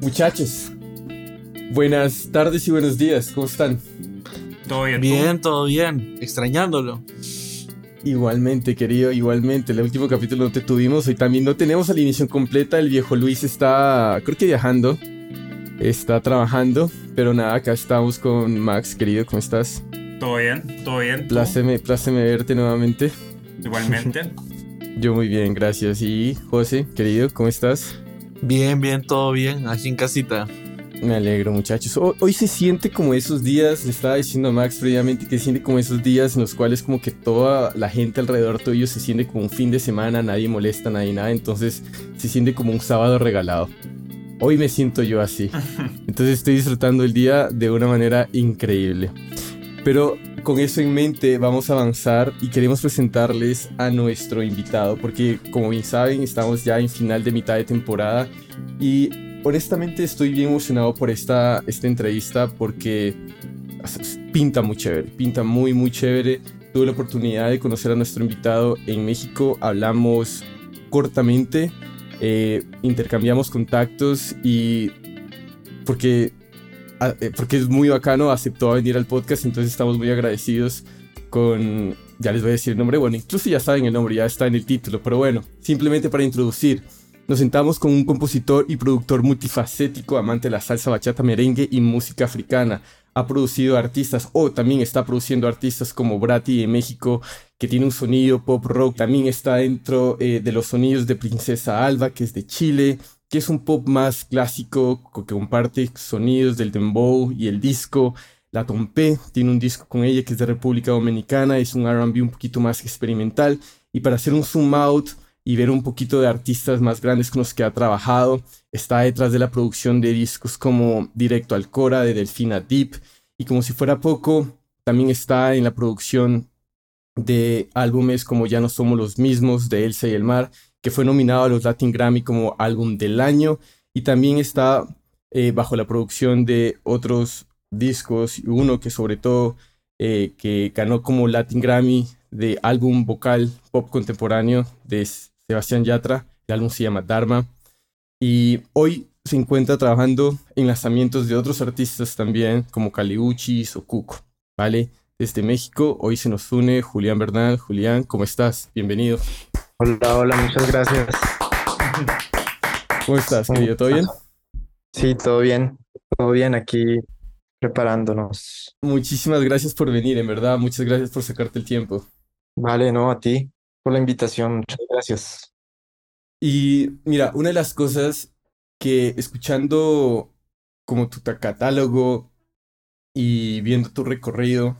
Muchachos, buenas tardes y buenos días, ¿cómo están? Todo bien. Bien, todo bien. Extrañándolo. Igualmente, querido, igualmente. El último capítulo no te tuvimos, hoy también no tenemos alineación completa. El viejo Luis está, creo que viajando, está trabajando, pero nada, acá estamos con Max, querido, ¿cómo estás? Todo bien, todo bien. Pláceme, pláceme verte nuevamente. Igualmente. Yo muy bien, gracias. Y José, querido, ¿cómo estás? Bien, bien, todo bien. Aquí en casita. Me alegro, muchachos. Ho- Hoy se siente como esos días, le estaba diciendo a Max previamente, que se siente como esos días en los cuales como que toda la gente alrededor tuyo se siente como un fin de semana, nadie molesta, nadie nada, entonces se siente como un sábado regalado. Hoy me siento yo así. Entonces estoy disfrutando el día de una manera increíble. Pero con eso en mente vamos a avanzar y queremos presentarles a nuestro invitado, porque como bien saben, estamos ya en final de mitad de temporada y honestamente estoy bien emocionado por esta, esta entrevista porque pinta muy chévere, pinta muy muy chévere. Tuve la oportunidad de conocer a nuestro invitado en México, hablamos cortamente, eh, intercambiamos contactos y porque, porque es muy bacano, aceptó venir al podcast, entonces estamos muy agradecidos con, ya les voy a decir el nombre, bueno, incluso ya saben el nombre, ya está en el título, pero bueno, simplemente para introducir. Nos sentamos con un compositor y productor multifacético, amante de la salsa bachata, merengue y música africana. Ha producido artistas, o también está produciendo artistas como Brati de México, que tiene un sonido pop rock. También está dentro eh, de los sonidos de Princesa Alba, que es de Chile, que es un pop más clásico, co- que comparte sonidos del dembow y el disco. La Tompe tiene un disco con ella que es de República Dominicana, es un R&B un poquito más experimental. Y para hacer un zoom out y ver un poquito de artistas más grandes con los que ha trabajado. Está detrás de la producción de discos como Directo al Cora de Delfina Deep y como si fuera poco, también está en la producción de álbumes como Ya no somos los mismos de Elsa y el Mar, que fue nominado a los Latin Grammy como álbum del año y también está eh, bajo la producción de otros discos uno que sobre todo eh, que ganó como Latin Grammy de álbum vocal pop contemporáneo de Sebastián Yatra. El álbum se llama Dharma. Y hoy se encuentra trabajando en lanzamientos de otros artistas también, como Caliuchis o Cuco, ¿vale? Desde México, hoy se nos une Julián Bernal. Julián, ¿cómo estás? Bienvenido. Hola, hola, muchas gracias. ¿Cómo estás, querido? ¿Todo bien? Sí, todo bien, todo bien aquí preparándonos. Muchísimas gracias por venir, en verdad. Muchas gracias por sacarte el tiempo. Vale, no, a ti por la invitación, muchas gracias. Y mira, una de las cosas que escuchando como tu catálogo y viendo tu recorrido,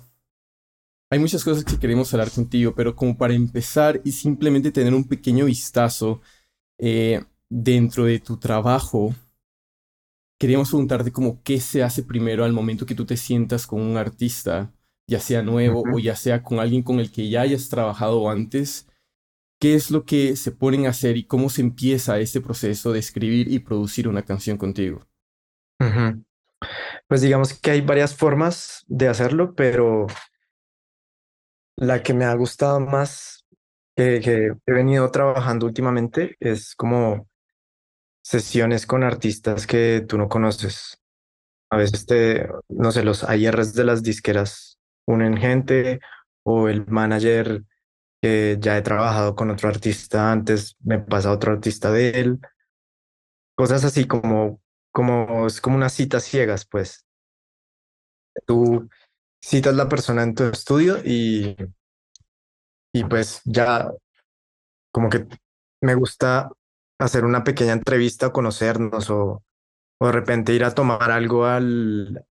hay muchas cosas que queremos hablar contigo, pero como para empezar y simplemente tener un pequeño vistazo eh, dentro de tu trabajo, queríamos preguntarte como qué se hace primero al momento que tú te sientas con un artista, ya sea nuevo Ujú. o ya sea con alguien con el que ya hayas trabajado antes. ¿Qué es lo que se ponen a hacer y cómo se empieza este proceso de escribir y producir una canción contigo? Ujú. Pues digamos que hay varias formas de hacerlo, pero la que me ha gustado más, que, he venido trabajando últimamente, es como sesiones con artistas que tú no conoces. A veces te, no sé, los ARs de las disqueras unen gente o el manager que ya he trabajado con otro artista antes, me pasa otro artista de él. Cosas así como, como, es como unas citas ciegas, pues. Tú citas la persona en tu estudio y, y pues ya como que me gusta hacer una pequeña entrevista, conocernos o, o de repente ir a tomar algo al,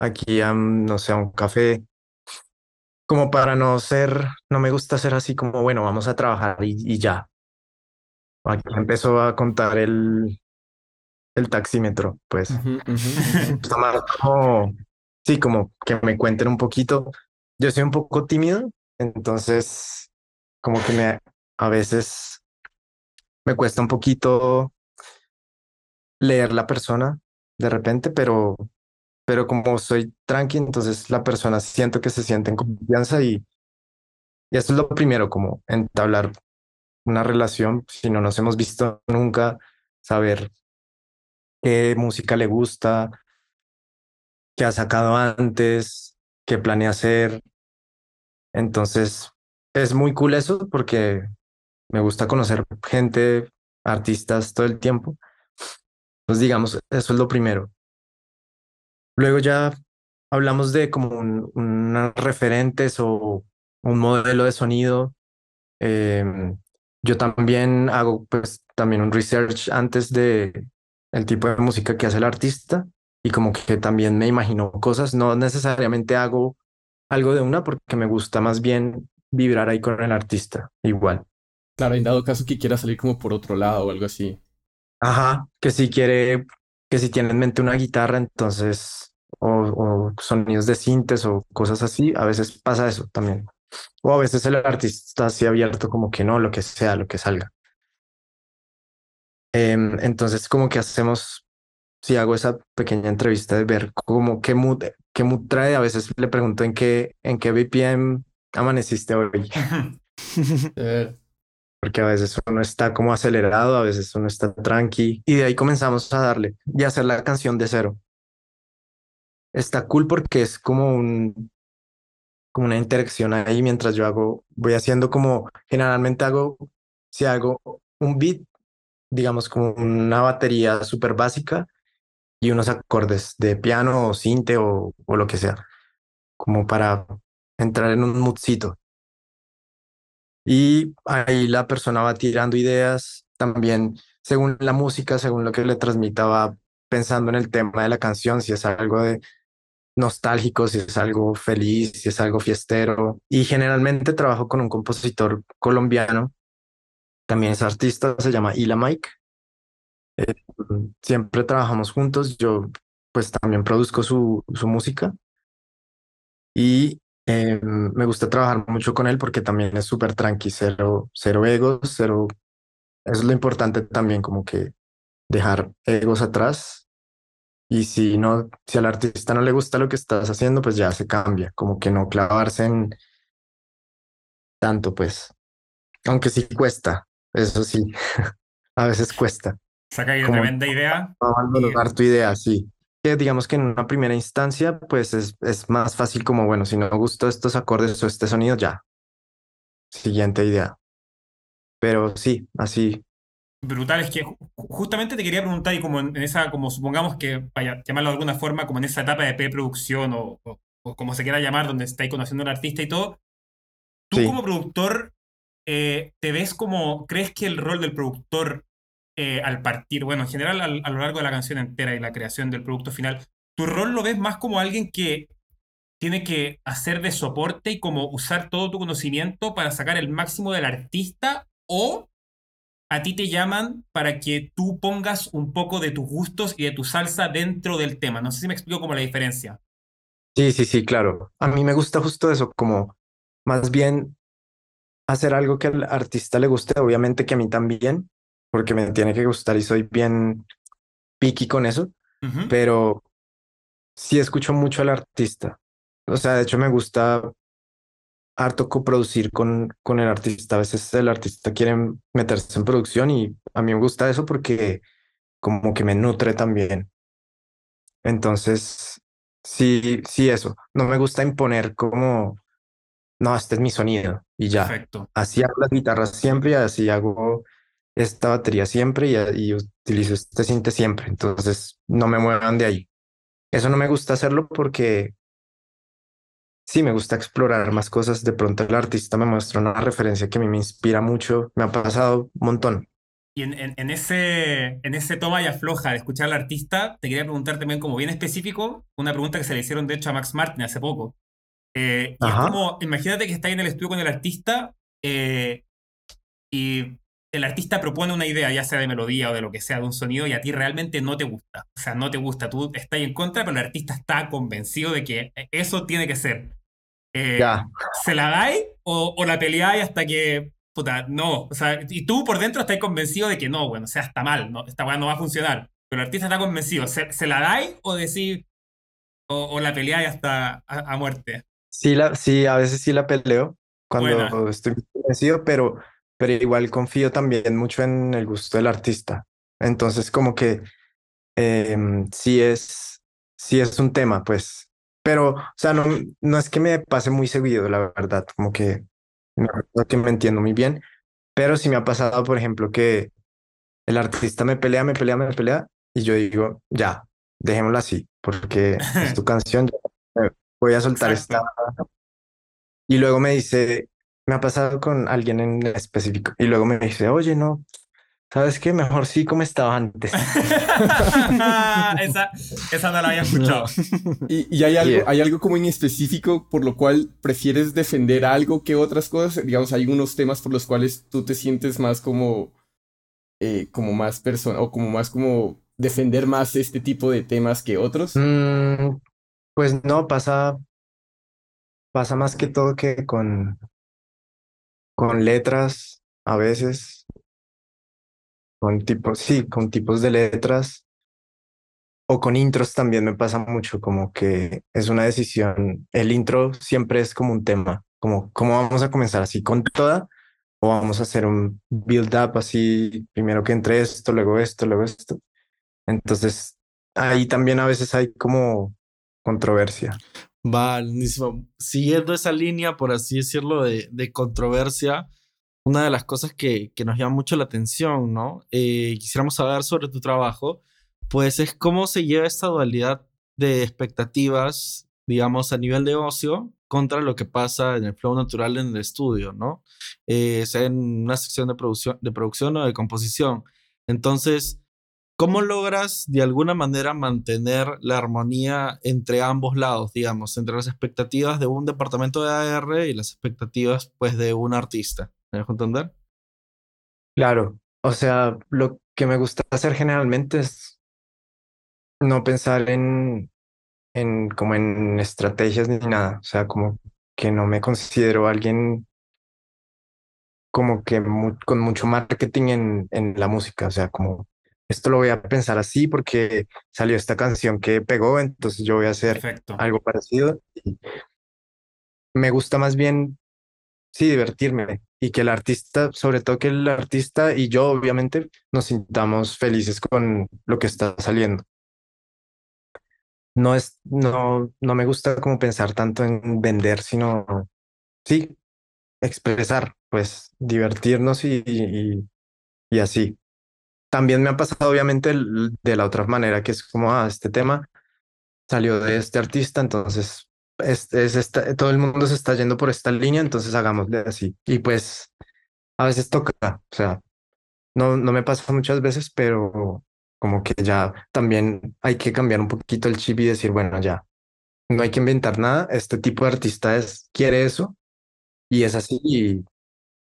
aquí a, no sé, a un café, como para no ser, no me gusta ser así como, bueno, vamos a trabajar y, y ya. Aquí empezó a contar el, el taxímetro, pues. Está más como, sí, como que me cuenten un poquito. Yo soy un poco tímido, entonces como que me, a veces me cuesta un poquito leer la persona de repente, pero, pero como soy tranqui, entonces la persona siento que se siente en confianza y, esto es lo primero, como entablar una relación, si no nos hemos visto nunca, saber qué música le gusta, qué ha sacado antes, qué planea hacer. Entonces, es muy cool eso porque me gusta conocer gente, artistas todo el tiempo. Pues digamos, eso es lo primero. Luego ya hablamos de como un, unas referentes o un modelo de sonido. Em, yo también hago pues también un research antes de el tipo de música que hace el artista y como que también me imagino cosas. No necesariamente hago algo de una porque me gusta más bien vibrar ahí con el artista igual. Claro, en dado caso que quiera salir como por otro lado o algo así. Ajá, que si quiere, que si tiene en mente una guitarra, entonces, o, o sonidos de sintes o cosas así, a veces pasa eso también. O a veces el artista está así abierto como que no, lo que sea, lo que salga. Em, entonces, como que hacemos, si hago esa pequeña entrevista de ver cómo, qué mood, qué mood trae, a veces le pregunto en qué, en qué BPM amaneciste hoy. Porque a veces uno está como acelerado, a veces uno está tranqui y de ahí comenzamos a darle y hacer la canción de cero. Está cool porque es como un como una interacción ahí mientras yo hago, voy haciendo como generalmente hago, si hago un beat, digamos como una batería súper básica y unos acordes de piano o cinte o, lo que sea, como para entrar en un moodcito. Y ahí la persona va tirando ideas, también según la música, según lo que le transmita, va pensando en el tema de la canción, si es algo de nostálgico, si es algo feliz, si es algo fiestero. Y generalmente trabajo con un compositor colombiano, también es artista, se llama Ila Mike. Eh, siempre trabajamos juntos, yo pues también produzco su, su música. Y eh, me gusta trabajar mucho con él porque también es súper tranqui, cero, cero egos, cero... Eso es lo importante también, como que dejar egos atrás. Y si no, si al artista no le gusta lo que estás haciendo, pues ya se cambia, como que no clavarse en tanto, pues. Aunque sí cuesta, eso sí, a veces cuesta. Saca ahí tremenda idea. Abandonar tu idea, sí. Que digamos que en una primera instancia, pues es, es más fácil como, bueno, si no me gustan estos acordes o este sonido, ya. Siguiente idea. Pero sí, así. Brutal, es que ju- justamente te quería preguntar, y como en en esa, como supongamos que, vaya, llamarlo de alguna forma, como en esa etapa de preproducción o, o, o como se quiera llamar, donde estáis conociendo al artista y todo, tú Sí. como productor, eh, ¿te ves como, crees que el rol del productor eh, al partir, bueno, en general al- a lo largo de la canción entera y la creación del producto final, tu rol lo ves más como alguien que tiene que hacer de soporte y como usar todo tu conocimiento para sacar el máximo del artista o a ti te llaman para que tú pongas un poco de tus gustos y de tu salsa dentro del tema. No sé si me explico como la diferencia. Sí, sí, sí, claro. A mí me gusta justo eso, como más bien hacer algo que al artista le guste, obviamente que a mí también, porque me tiene que gustar y soy bien picky con eso, pero sí escucho mucho al artista. O sea, de hecho me gusta harto coproducir con, con el artista. A veces el artista quiere meterse en producción y a mí me gusta eso porque como que me nutre también. Entonces, sí, sí, eso. No me gusta imponer como, no, este es mi sonido y ya. Perfecto. Así hago las guitarras siempre y así hago esta batería siempre y, y utilizo este cinte siempre. Entonces, no me muevan de ahí. Eso no me gusta hacerlo porque sí me gusta explorar más cosas. De pronto el artista me muestra una referencia que a mí me inspira mucho. Me ha pasado un montón. Y en, en- en ese, en ese toma y afloja de escuchar al artista, te quería preguntar también como bien específico, una pregunta que se le hicieron de hecho a Max Martin hace poco. Eh, y es como, imagínate que estás en el estudio con el artista eh, y el artista propone una idea, ya sea de melodía o de lo que sea, de un sonido, y a ti realmente no te gusta. O sea, no te gusta, tú estás en contra, pero el artista está convencido de que eso tiene que ser. Eh, Ya. ¿Se la dais o, o la peleáis hasta que, puta, no? O sea, y tú por dentro estás convencido de que no, bueno, o sea, está mal, no, esta weá no va a funcionar. Pero el artista está convencido. ¿Se, se la dais o decís, o, o la peleáis hasta a, a muerte? Sí, la, sí, a veces sí la peleo cuando Buena. estoy convencido, pero, pero igual confío también mucho en el gusto del artista. Entonces, como que em, sí es, sí es un tema, pues. Pero, o sea, no, no es que me pase muy seguido, la verdad, como que no, no que me entiendo muy bien, pero sí me ha pasado, por ejemplo, que el artista me pelea, me pelea, me pelea, y yo digo, ya, dejémoslo así, porque es tu canción, ya, voy a soltar esta. Y luego me dice, me ha pasado con alguien en específico, y luego me dice, oye, no, ¿sabes qué? Mejor sí como estaba antes. esa, esa no la había escuchado. ¿Y, y hay, algo, Yeah. hay algo como en específico por lo cual prefieres defender algo que otras cosas? Digamos, hay unos temas por los cuales tú te sientes más como, eh, como más persona, o como más como defender más este tipo de temas que otros. Mm, pues no, pasa, pasa más que todo que con, con letras a veces, con tipos, sí, con tipos de letras o con intros también me pasa mucho, como que es una decisión, el intro siempre es como un tema, como cómo vamos a comenzar así con toda o vamos a hacer un build up así, primero que entre esto, luego esto, luego esto. Entonces, ahí también a veces hay como controversia. Buenísimo. Siguiendo esa línea, por así decirlo, de, de controversia, una de las cosas que, que nos llama mucho la atención, ¿no? Eh, quisiéramos saber sobre tu trabajo, pues es cómo se lleva esta dualidad de expectativas, digamos, a nivel de ocio contra lo que pasa en el flow natural en el estudio, ¿no? Eh, sea en una sección de producción, de producción o de composición. Entonces, ¿Cómo logras de alguna manera mantener la armonía entre ambos lados, digamos, entre las expectativas de un departamento de AR y las expectativas, pues, de un artista? ¿Me dejo entender? Claro, o sea, lo que me gusta hacer generalmente es no pensar en, en como en estrategias ni nada, o sea, como que no me considero alguien como que con mucho marketing en, en la música, o sea, como esto lo voy a pensar así porque salió esta canción que pegó, entonces yo voy a hacer Perfecto. algo parecido. Me gusta más bien, sí, divertirme y que el artista, sobre todo que el artista y yo, obviamente, nos sintamos felices con lo que está saliendo. No es, no, no me gusta como pensar tanto en vender, sino, sí, expresar, pues, divertirnos y, y, y así. También me ha pasado, obviamente, de la otra manera, que es como, ah, este tema salió de este artista, entonces este es esta, todo el mundo se está yendo por esta línea, entonces hagámosle así. Y pues a veces toca, o sea, no, no me pasa muchas veces, pero como que ya también hay que cambiar un poquito el chip y decir, bueno, ya, no hay que inventar nada, este tipo de artista es, quiere eso y es así y,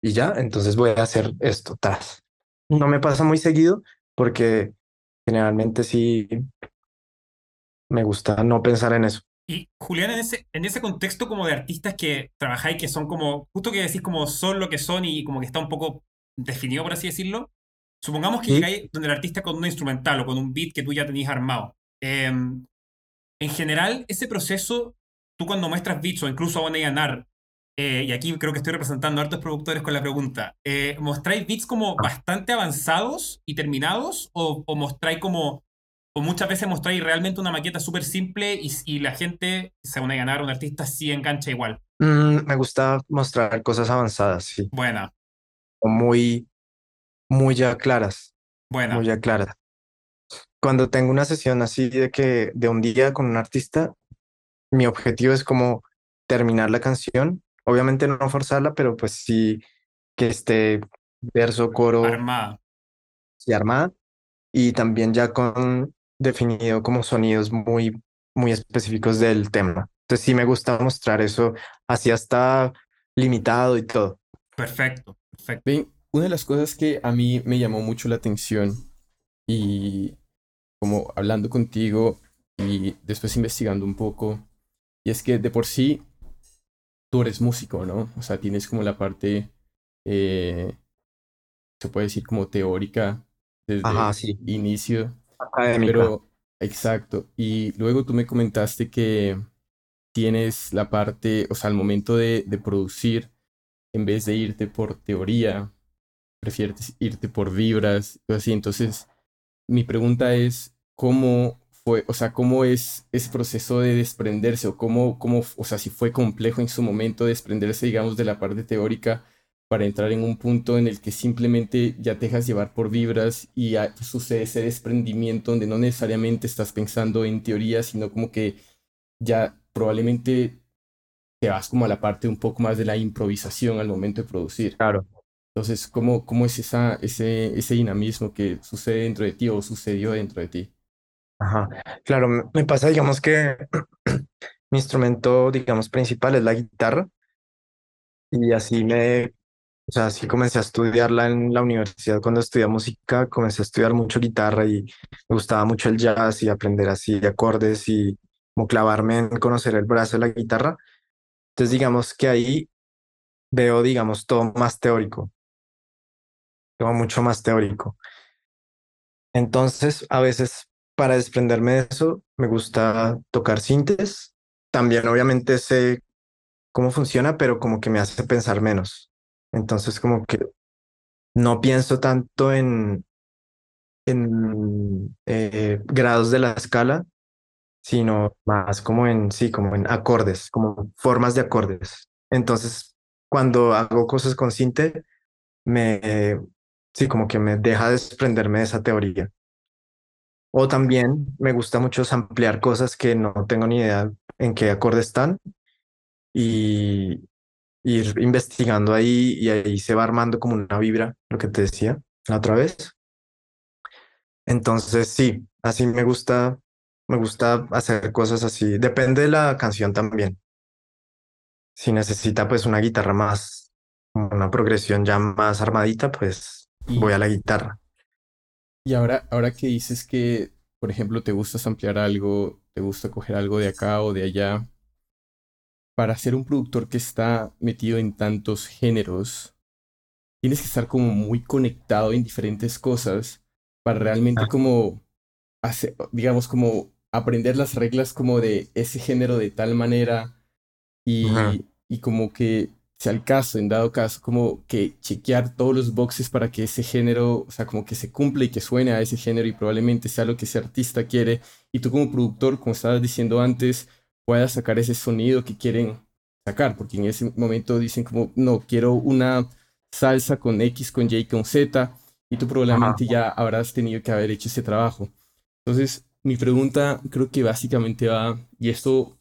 y ya, entonces voy a hacer esto, tas. No me pasa muy seguido porque generalmente sí me gusta no pensar en eso. Y Julián, en ese, en ese contexto como de artistas que trabajáis, que son como, justo que decís como son lo que son y como que está un poco definido, por así decirlo, supongamos que Sí. llegáis donde el artista con una instrumental o con un beat que tú ya tenías armado. Em, en general, ese proceso, tú cuando muestras beats o incluso a One A&R, eh, y aquí creo que estoy representando a hartos productores con la pregunta, eh, ¿mostráis beats como Ah. bastante avanzados y terminados o, o mostráis como o muchas veces mostráis realmente una maqueta súper simple y, y la gente, se van a ganar, un artista sí engancha igual. Mm, me gusta mostrar cosas avanzadas, sí, Buena, o muy, muy ya claras, buena. muy ya claras. Cuando tengo una sesión así de que de un día con un artista, mi objetivo es como terminar la canción, obviamente no forzarla, pero pues sí que esté verso, coro Armada. y armada, y también ya con definido como sonidos muy, muy específicos del tema. Entonces sí me gusta mostrar eso así hasta limitado y todo. Perfecto, perfecto. Ven, una de las cosas que a mí me llamó mucho la atención y como hablando contigo y después investigando un poco, y es que de por sí tú eres músico, ¿no? O sea, tienes como la parte, eh, se puede decir como teórica desde Ajá, el sí. inicio, Académica. pero exacto. Y luego tú me comentaste que tienes la parte, o sea, al momento de, de producir, en vez de irte por teoría, prefieres irte por vibras, o así. Entonces, mi pregunta es, cómo fue, o sea, cómo es ese proceso de desprenderse o cómo, cómo, o sea, si fue complejo en su momento desprenderse, digamos, de la parte teórica para entrar en un punto en el que simplemente ya te dejas llevar por vibras y sucede ese desprendimiento donde no necesariamente estás pensando en teoría, sino como que ya probablemente te vas como a la parte un poco más de la improvisación al momento de producir. Claro. Entonces, ¿cómo, cómo es esa, ese, ese dinamismo que sucede dentro de ti o sucedió dentro de ti? Ajá. Claro, me pasa, digamos que mi instrumento, digamos, principal es la guitarra y así me o sea, sí comencé a estudiarla en la universidad cuando estudié música, comencé a estudiar mucho guitarra y me gustaba mucho el jazz y aprender así de acordes y como clavarme en conocer el brazo de la guitarra. Entonces, digamos que ahí veo, digamos, todo más teórico, todo mucho más teórico. Entonces, a veces para desprenderme de eso, me gusta tocar sintes. También, obviamente, sé cómo funciona, pero como que me hace pensar menos. Entonces, como que no pienso tanto en, en eh, grados de la escala, sino más como en, sí, como en acordes, como formas de acordes. Entonces, cuando hago cosas con Sinte, me, sí, como que me deja desprenderme de esa teoría. O también me gusta mucho ampliar cosas que no tengo ni idea en qué acordes están y, ir investigando ahí y ahí se va armando como una vibra, lo que te decía la otra vez. Entonces, sí, así me gusta, me gusta hacer cosas así. Depende de la canción también. Si necesita pues una guitarra más, una progresión ya más armadita, pues voy a la guitarra. Y ahora, ahora que dices que, por ejemplo, te gusta ampliar algo, te gusta coger algo de acá o de allá, para ser un productor que está metido en tantos géneros, tienes que estar como muy conectado en diferentes cosas para realmente ah. como hacer, digamos, como aprender las reglas como de ese género de tal manera y, y como que sea el caso, en dado caso, como que chequear todos los boxes para que ese género, o sea, como que se cumple y que suene a ese género y probablemente sea lo que ese artista quiere. Y tú como productor, como estabas diciendo antes, pueda sacar ese sonido que quieren sacar, porque en ese momento dicen como, no, quiero una salsa con X, con Y, con Z, y tú probablemente ya habrás tenido que haber hecho ese trabajo. Entonces, mi pregunta creo que básicamente va, y esto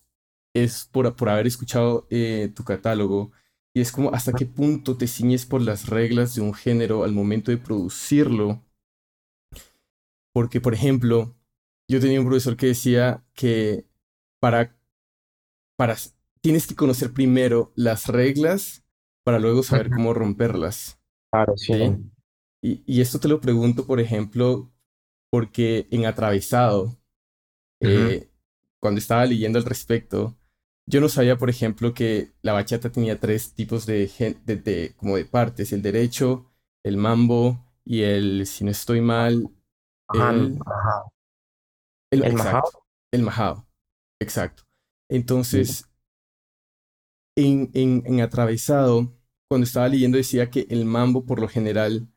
es por, por haber escuchado eh, tu catálogo, y es como hasta qué punto te ciñes por las reglas de un género al momento de producirlo. Porque, por ejemplo, yo tenía un profesor que decía que para para, tienes que conocer primero las reglas para luego saber cómo romperlas. Claro, sí. Y, y, esto te lo pregunto, por ejemplo, porque en Atravesado, eh, cuando estaba leyendo al respecto, yo no sabía, por ejemplo, que la bachata tenía tres tipos de, de, como de partes, el derecho, el mambo y el, si no estoy mal, el, el, el El majao, exacto. Entonces, en, en, Atravesado, cuando estaba leyendo decía que el mambo, por lo general,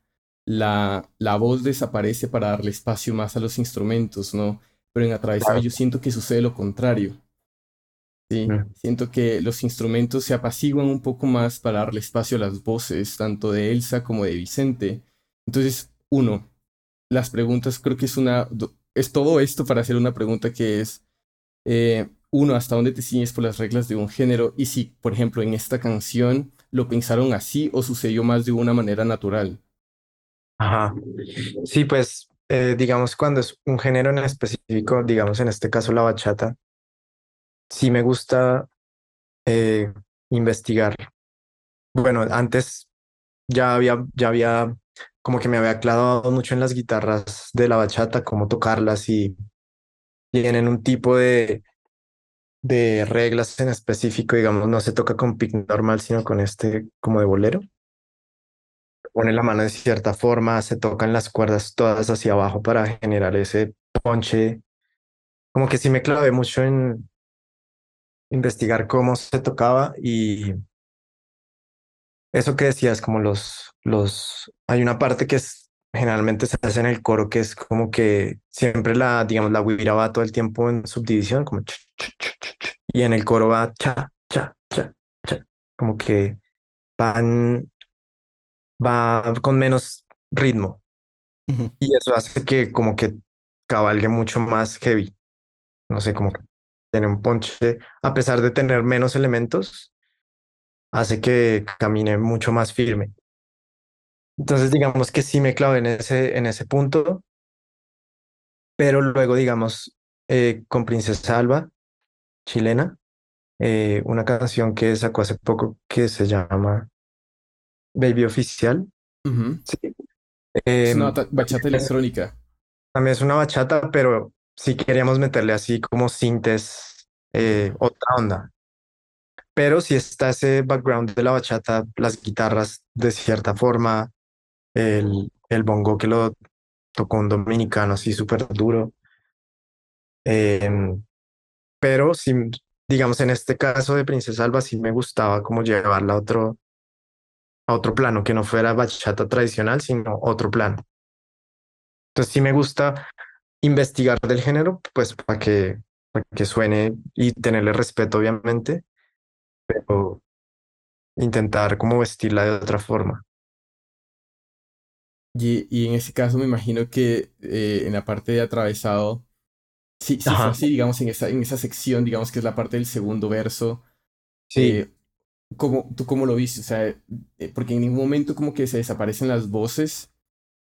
la, la voz desaparece para darle espacio más a los instrumentos, ¿no? Pero en Atravesado yo siento que sucede lo contrario. Sí, siento que los instrumentos se apaciguan un poco más para darle espacio a las voces, tanto de Elsa como de Vicente. Entonces, uno, las preguntas creo que es una, es todo esto para hacer una pregunta que es, eh, uno, hasta dónde te ciñes por las reglas de un género y si, por ejemplo, en esta canción lo pensaron así o sucedió más de una manera natural. Ajá. Sí, pues eh, digamos cuando es un género en específico, digamos en este caso la bachata, sí me gusta eh, investigar. Bueno, antes ya había, ya había, como que me había clavado mucho en las guitarras de la bachata, cómo tocarlas y tienen un tipo de, de reglas en específico, digamos, no se toca con pick normal, sino con este como de bolero. Pone la mano de cierta forma, se tocan las cuerdas todas hacia abajo para generar ese ponche. Como que sí me clavé mucho en investigar cómo se tocaba y eso que decías, como los, los, hay una parte que es generalmente se hace en el coro, que es como que siempre la, digamos, la guira va todo el tiempo en subdivisión, como ch, ch, ch, ch, ch, y en el coro va cha, cha, cha, cha, como que van, va con menos ritmo. Y eso hace que como que cabalgue mucho más heavy. No sé, como que tiene un ponche, a pesar de tener menos elementos, hace que camine mucho más firme. Entonces, digamos que sí me clavé en ese, en ese punto, pero luego, digamos, eh, con Princesa Alba, chilena, eh, una canción que sacó hace poco que se llama Baby Oficial. Sí. Es una Em, bachata electrónica. También es una bachata, pero sí queríamos meterle así como sintes, eh, otra onda. Pero sí está ese background de la bachata, las guitarras de cierta forma, el, el bongo que lo tocó un dominicano así súper duro. Em, pero sí, digamos, en este caso de Princesa Alba sí me gustaba como llevarla a otro, a otro plano, que no fuera bachata tradicional, sino otro plano. Entonces sí me gusta investigar del género, pues para que, para que suene y tenerle respeto, obviamente, pero intentar como vestirla de otra forma. Y, y en ese caso me imagino que eh, en la parte de atravesado, sí, sí fue así, digamos, en esa, en esa sección, digamos que es la parte del segundo verso. Sí, eh, ¿cómo, ¿tú cómo lo viste? O sea, eh, porque en ningún momento como que se desaparecen las voces,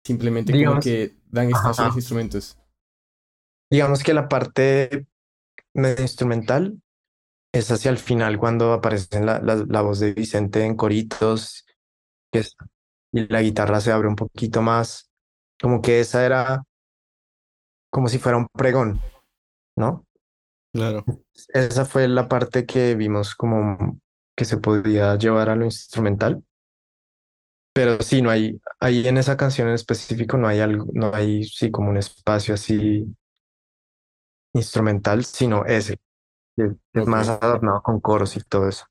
simplemente como digamos, que dan espacio a los instrumentos. Digamos que la parte medio instrumental es hacia el final cuando aparece la, la, la voz de Vicente en coritos, que es, y la guitarra se abre un poquito más, como que esa era como si fuera un pregón, ¿no? Claro. Esa fue la parte que vimos como que se podía llevar a lo instrumental. Pero sí, no hay, ahí en esa canción en específico no hay algo, no hay sí como un espacio así instrumental, sino ese, es más adornado con coros y todo eso.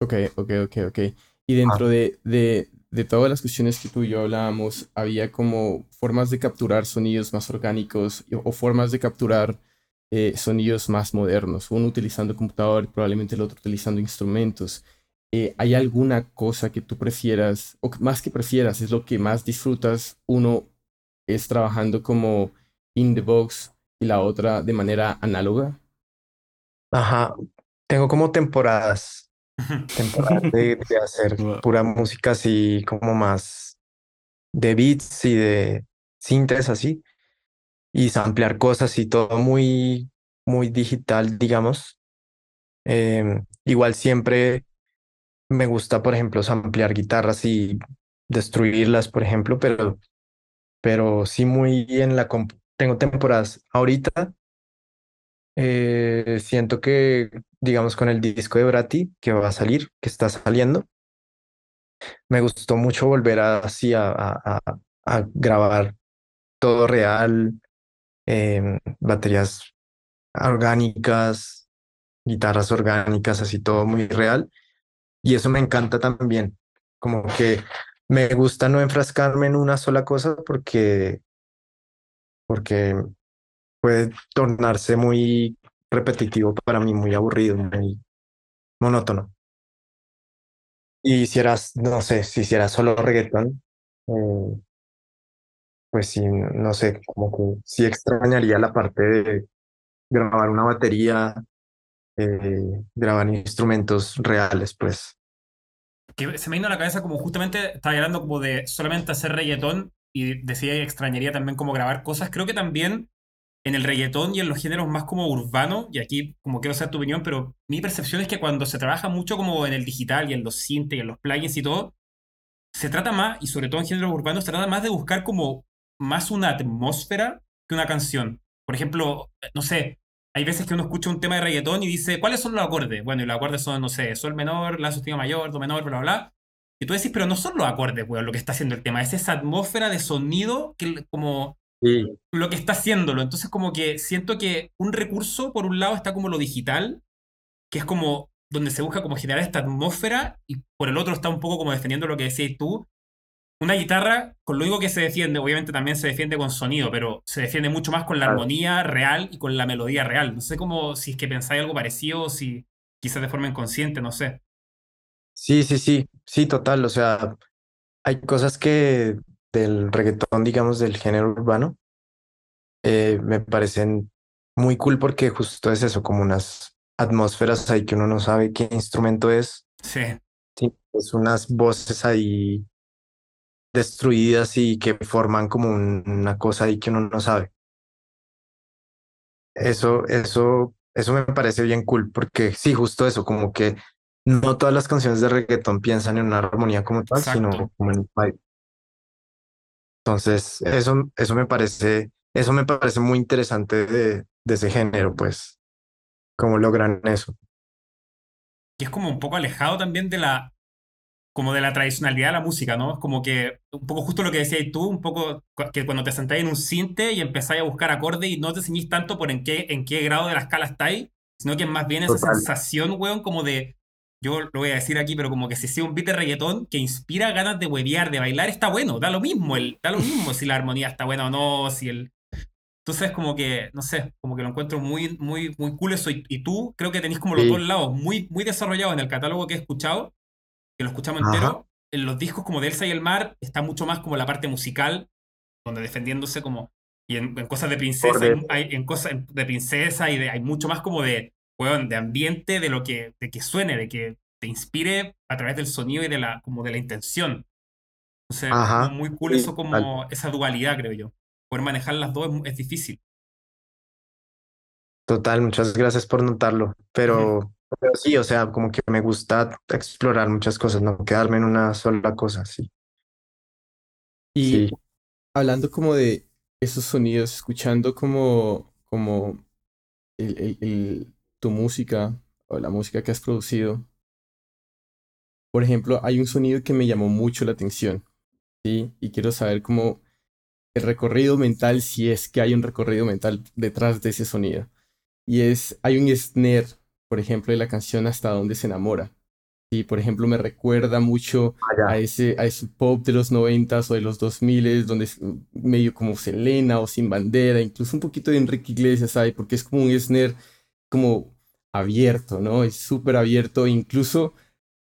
ok, ok, ok, ok. Y dentro de, de, de todas las cuestiones que tú y yo hablábamos, había como formas de capturar sonidos más orgánicos o formas de capturar eh, sonidos más modernos, uno utilizando computador y probablemente el otro utilizando instrumentos. Eh, ¿hay alguna cosa que tú prefieras, o que- más que prefieras, es lo que más disfrutas? Uno es trabajando como in the box y la otra de manera análoga. Ajá, tengo como temporadas, temporadas de, de hacer Wow. pura música así como más de beats y de sintes así, y samplear cosas y todo muy, muy digital, digamos. Em, igual siempre me gusta, por ejemplo, samplear guitarras y destruirlas, por ejemplo, pero, pero sí muy en la compu. Tengo temporadas. Ahorita eh, siento que, digamos, con el disco de Brati que va a salir, que está saliendo, me gustó mucho volver a- así a, a, a- grabar todo real, em, baterías orgánicas, guitarras orgánicas, así todo muy real. Y eso me encanta también, como que me gusta no enfrascarme en una sola cosa porque, porque puede tornarse muy repetitivo para mí, muy aburrido, muy monótono. Y hicieras, no sé, si hicieras solo reggaetón, eh, pues sí, no sé, como que sí extrañaría la parte de grabar una batería, eh, grabar instrumentos reales, pues. que se me vino a la cabeza como justamente estaba hablando como de solamente hacer reggaetón y decía que extrañaría también como grabar cosas. Creo que también en el reggaetón y en los géneros más como urbanos, y aquí como quiero saber tu opinión, pero mi percepción es que cuando se trabaja mucho como en el digital y en los synth y en los plugins y todo, se trata más, y sobre todo en géneros urbanos, se trata más de buscar como más una atmósfera que una canción. Por ejemplo, no sé, hay veces que uno escucha un tema de reggaetón y dice, ¿cuáles son los acordes? Bueno, y los acordes son, no sé, sol menor, la sostenido mayor, do menor, bla, bla, bla. Y tú decís, pero no son los acordes, weón, lo que está haciendo el tema, es esa atmósfera de sonido que como Sí, lo que está haciéndolo. Entonces, como que siento que un recurso, por un lado, está como lo digital, que es como donde se busca como generar esta atmósfera, y por el otro está un poco como defendiendo lo que decías tú, una guitarra, con lo único que se defiende, obviamente también se defiende con sonido, pero se defiende mucho más con la armonía real y con la melodía real. No sé cómo, si es que pensáis algo parecido, si quizás de forma inconsciente, no sé. Sí, sí, sí, sí, total. O sea, hay cosas que del reggaetón, digamos, del género urbano, eh, me parecen muy cool porque justo es eso, como unas atmósferas ahí que uno no sabe qué instrumento es. Sí. Sí, es unas voces ahí destruidas y que forman como una cosa ahí que uno no sabe. Eso, eso, eso me parece bien cool, porque sí, justo eso, como que no todas las canciones de reggaetón piensan en una armonía como tal, sino como en un Entonces, eso, eso me parece, eso me parece muy interesante de, de ese género, pues, cómo logran eso. Y es como un poco alejado también de la como de la tradicionalidad de la música, ¿no? Es como que, un poco justo lo que decías tú, un poco que cuando te sentáis en un cinte y empezáis a buscar acordes y no te ceñís tanto por en qué, en qué grado de la escala estáis, sino que más bien esa sensación, weón, como de, yo lo voy a decir aquí, pero como que si sea un beat de reggaetón que inspira ganas de huevear, de bailar, está bueno, da lo mismo, el, da lo mismo si la armonía está buena o no, si el... Entonces, como que, no sé, como que lo encuentro muy, muy, muy cool eso. Y, tú creo que tenéis como los dos lados muy, muy desarrollados en el catálogo que he escuchado que lo escuchamos entero, en los discos como de Elsa y el mar está mucho más como la parte musical, donde defendiéndose como... Y en, cosas de princesa, hay, en cosas de princesa y de, hay mucho más como de, de ambiente, de lo que, de que suene, de que te inspire a través del sonido y de la, como de la intención. Entonces, es muy cool eso como esa dualidad, creo yo. Poder manejar las dos es, difícil. Total, muchas gracias por notarlo. Pero pero sí, o sea, como que me gusta explorar muchas cosas, no quedarme en una sola cosa, sí. Y hablando como de esos sonidos, escuchando como, como el, tu música o la música que has producido, por ejemplo, hay un sonido que me llamó mucho la atención, ¿sí? Y quiero saber cómo el recorrido mental, si es que hay un recorrido mental detrás de ese sonido. Y es, hay un snare por ejemplo, de la canción Hasta dónde se enamora. Y, por ejemplo, me recuerda mucho ah, a, ese, a ese pop de los noventas o de los dos miles, donde es medio como Selena o Sin Bandera, incluso un poquito de Enrique Iglesias hay, porque es como un snare como abierto, ¿no? Es súper abierto, incluso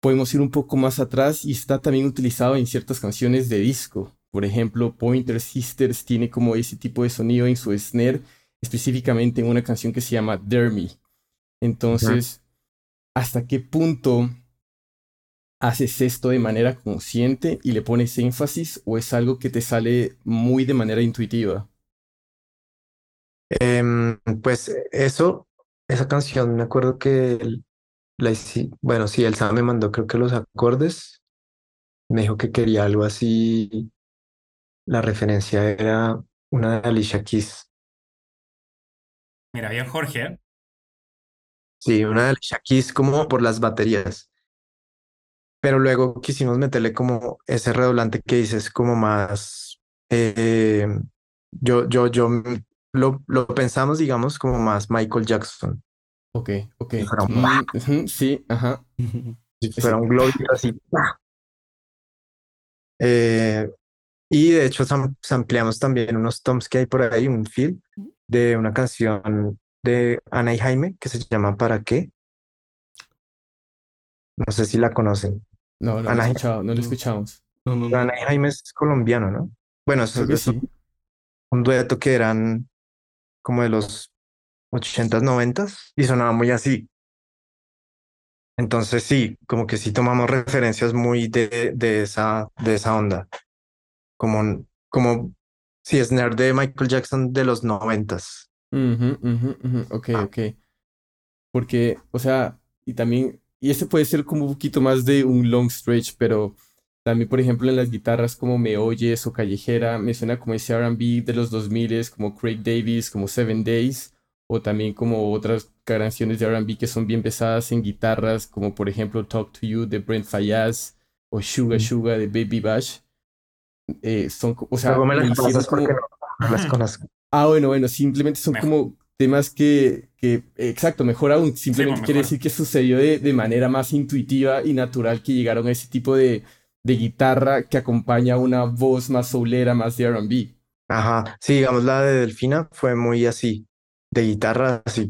podemos ir un poco más atrás y está también utilizado en ciertas canciones de disco. Por ejemplo, Pointer Sisters tiene como ese tipo de sonido en su snare, específicamente en una canción que se llama Dermy. Entonces, ¿hasta qué punto haces esto de manera consciente y le pones énfasis o es algo que te sale muy de manera intuitiva? Em, pues eso, esa canción, me acuerdo que la bueno, sí, el Sam me mandó creo que los acordes, me dijo que quería algo así, la referencia era una de Alicia Keys. Mira, bien Jorge, ¿eh? Sí, una de Keys como por las baterías. Pero luego quisimos meterle como ese redoblante que dices como más, eh, yo, yo, yo lo, lo pensamos, digamos, como más Michael Jackson. Ok, ok. sí, ajá. Si fuera un globo así. Eh, y de hecho ampliamos también unos toms que hay por ahí, un feel de una canción de Ana y Jaime que se llama ¿Para qué? No sé si la conocen. No, no, no lo escuchamos. Ana y Jaime es colombiano, ¿no? Bueno, es, un dueto que eran como de los 80s, 90s y sonaba muy así. Entonces sí, como que sí tomamos referencias muy de, de, esa, de esa onda. Como, como si es nerd de Michael Jackson de los noventas. Ok, ah. ok. Porque, o sea, y también, y este puede ser como un poquito más de un long stretch, pero también, por ejemplo, en las guitarras como Me Oyes o Callejera, me suena como ese RB de los 2000 como Craig Davis, como Seven Days, o también como otras canciones de RB que son bien pesadas en guitarras, como por ejemplo Talk to You de Brent Fayaz, o Sugar Sugar de Baby Bash. Eh, son, o sea, me las como... las conozco. Ah, bueno, bueno, simplemente son como temas que, que, exacto, mejor aún, simplemente quiere decir que sucedió de, de, manera más intuitiva y natural que llegaron a ese tipo de, de guitarra que acompaña una voz más soulera, más de R&B. Ajá, sí, digamos la de Delfina fue muy así, de guitarra, así,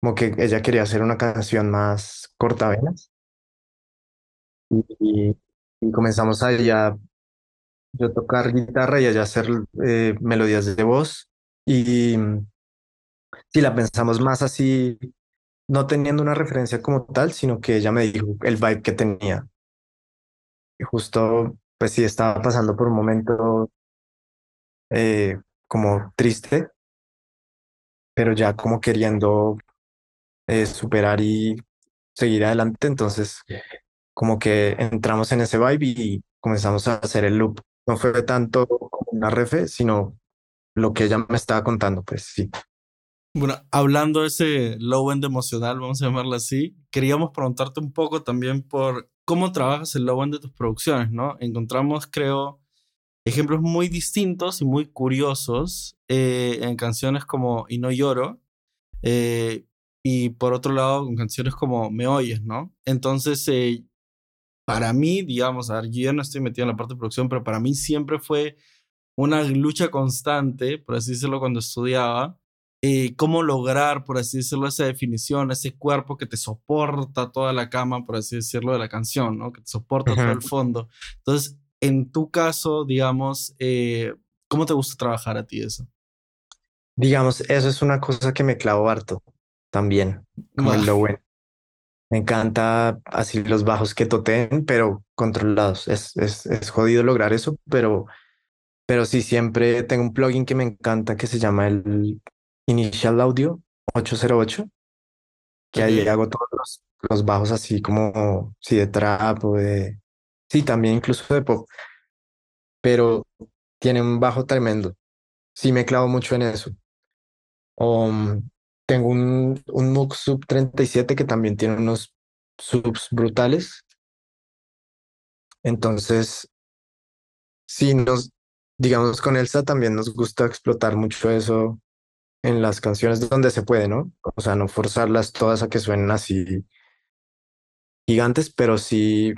como que ella quería hacer una canción más cortavenas. Y, y comenzamos a ya yo tocar guitarra y allá hacer eh, melodías de voz. Y si la pensamos más así, no teniendo una referencia como tal, sino que ella me dijo el vibe que tenía. Y justo, pues sí, estaba pasando por un momento eh, como triste, pero ya como queriendo eh, superar y seguir adelante. Entonces, como que entramos en ese vibe y comenzamos a hacer el loop. No fue tanto como una refe, sino lo que ella me estaba contando, pues sí. Bueno, hablando de ese low end emocional, vamos a llamarlo así, queríamos preguntarte un poco también por cómo trabajas el low end de tus producciones, ¿no? Encontramos, creo, ejemplos muy distintos y muy curiosos eh, en canciones como Y no lloro, eh, y por otro lado con canciones como Me oyes, ¿no? Entonces, eh, para mí, digamos, a ver, yo no estoy metido en la parte de producción, pero para mí siempre fue una lucha constante, por así decirlo, cuando estudiaba, eh, cómo lograr, por así decirlo, esa definición, ese cuerpo que te soporta toda la cama, por así decirlo, de la canción, ¿no? Que te soporta todo el fondo. Entonces, en tu caso, digamos, eh, ¿cómo te gusta trabajar a ti eso? Digamos, eso es una cosa que me clavo harto también, como lo bueno. Me encanta así los bajos que toten, pero controlados. Es, es, es jodido lograr eso, pero, pero sí, siempre tengo un plugin que me encanta que se llama el Initial Audio 808, que ahí hago todos los, los bajos así como, sí, de trap o de, sí, también incluso de pop, pero tiene un bajo tremendo. Sí, me clavo mucho en eso. Um, tengo un, un Moog Sub 37 que también tiene unos subs brutales. Entonces, sí, nos, digamos, con Elsa también nos gusta explotar mucho eso en las canciones donde se puede, ¿no? O sea, no forzarlas todas a que suenen así gigantes, pero sí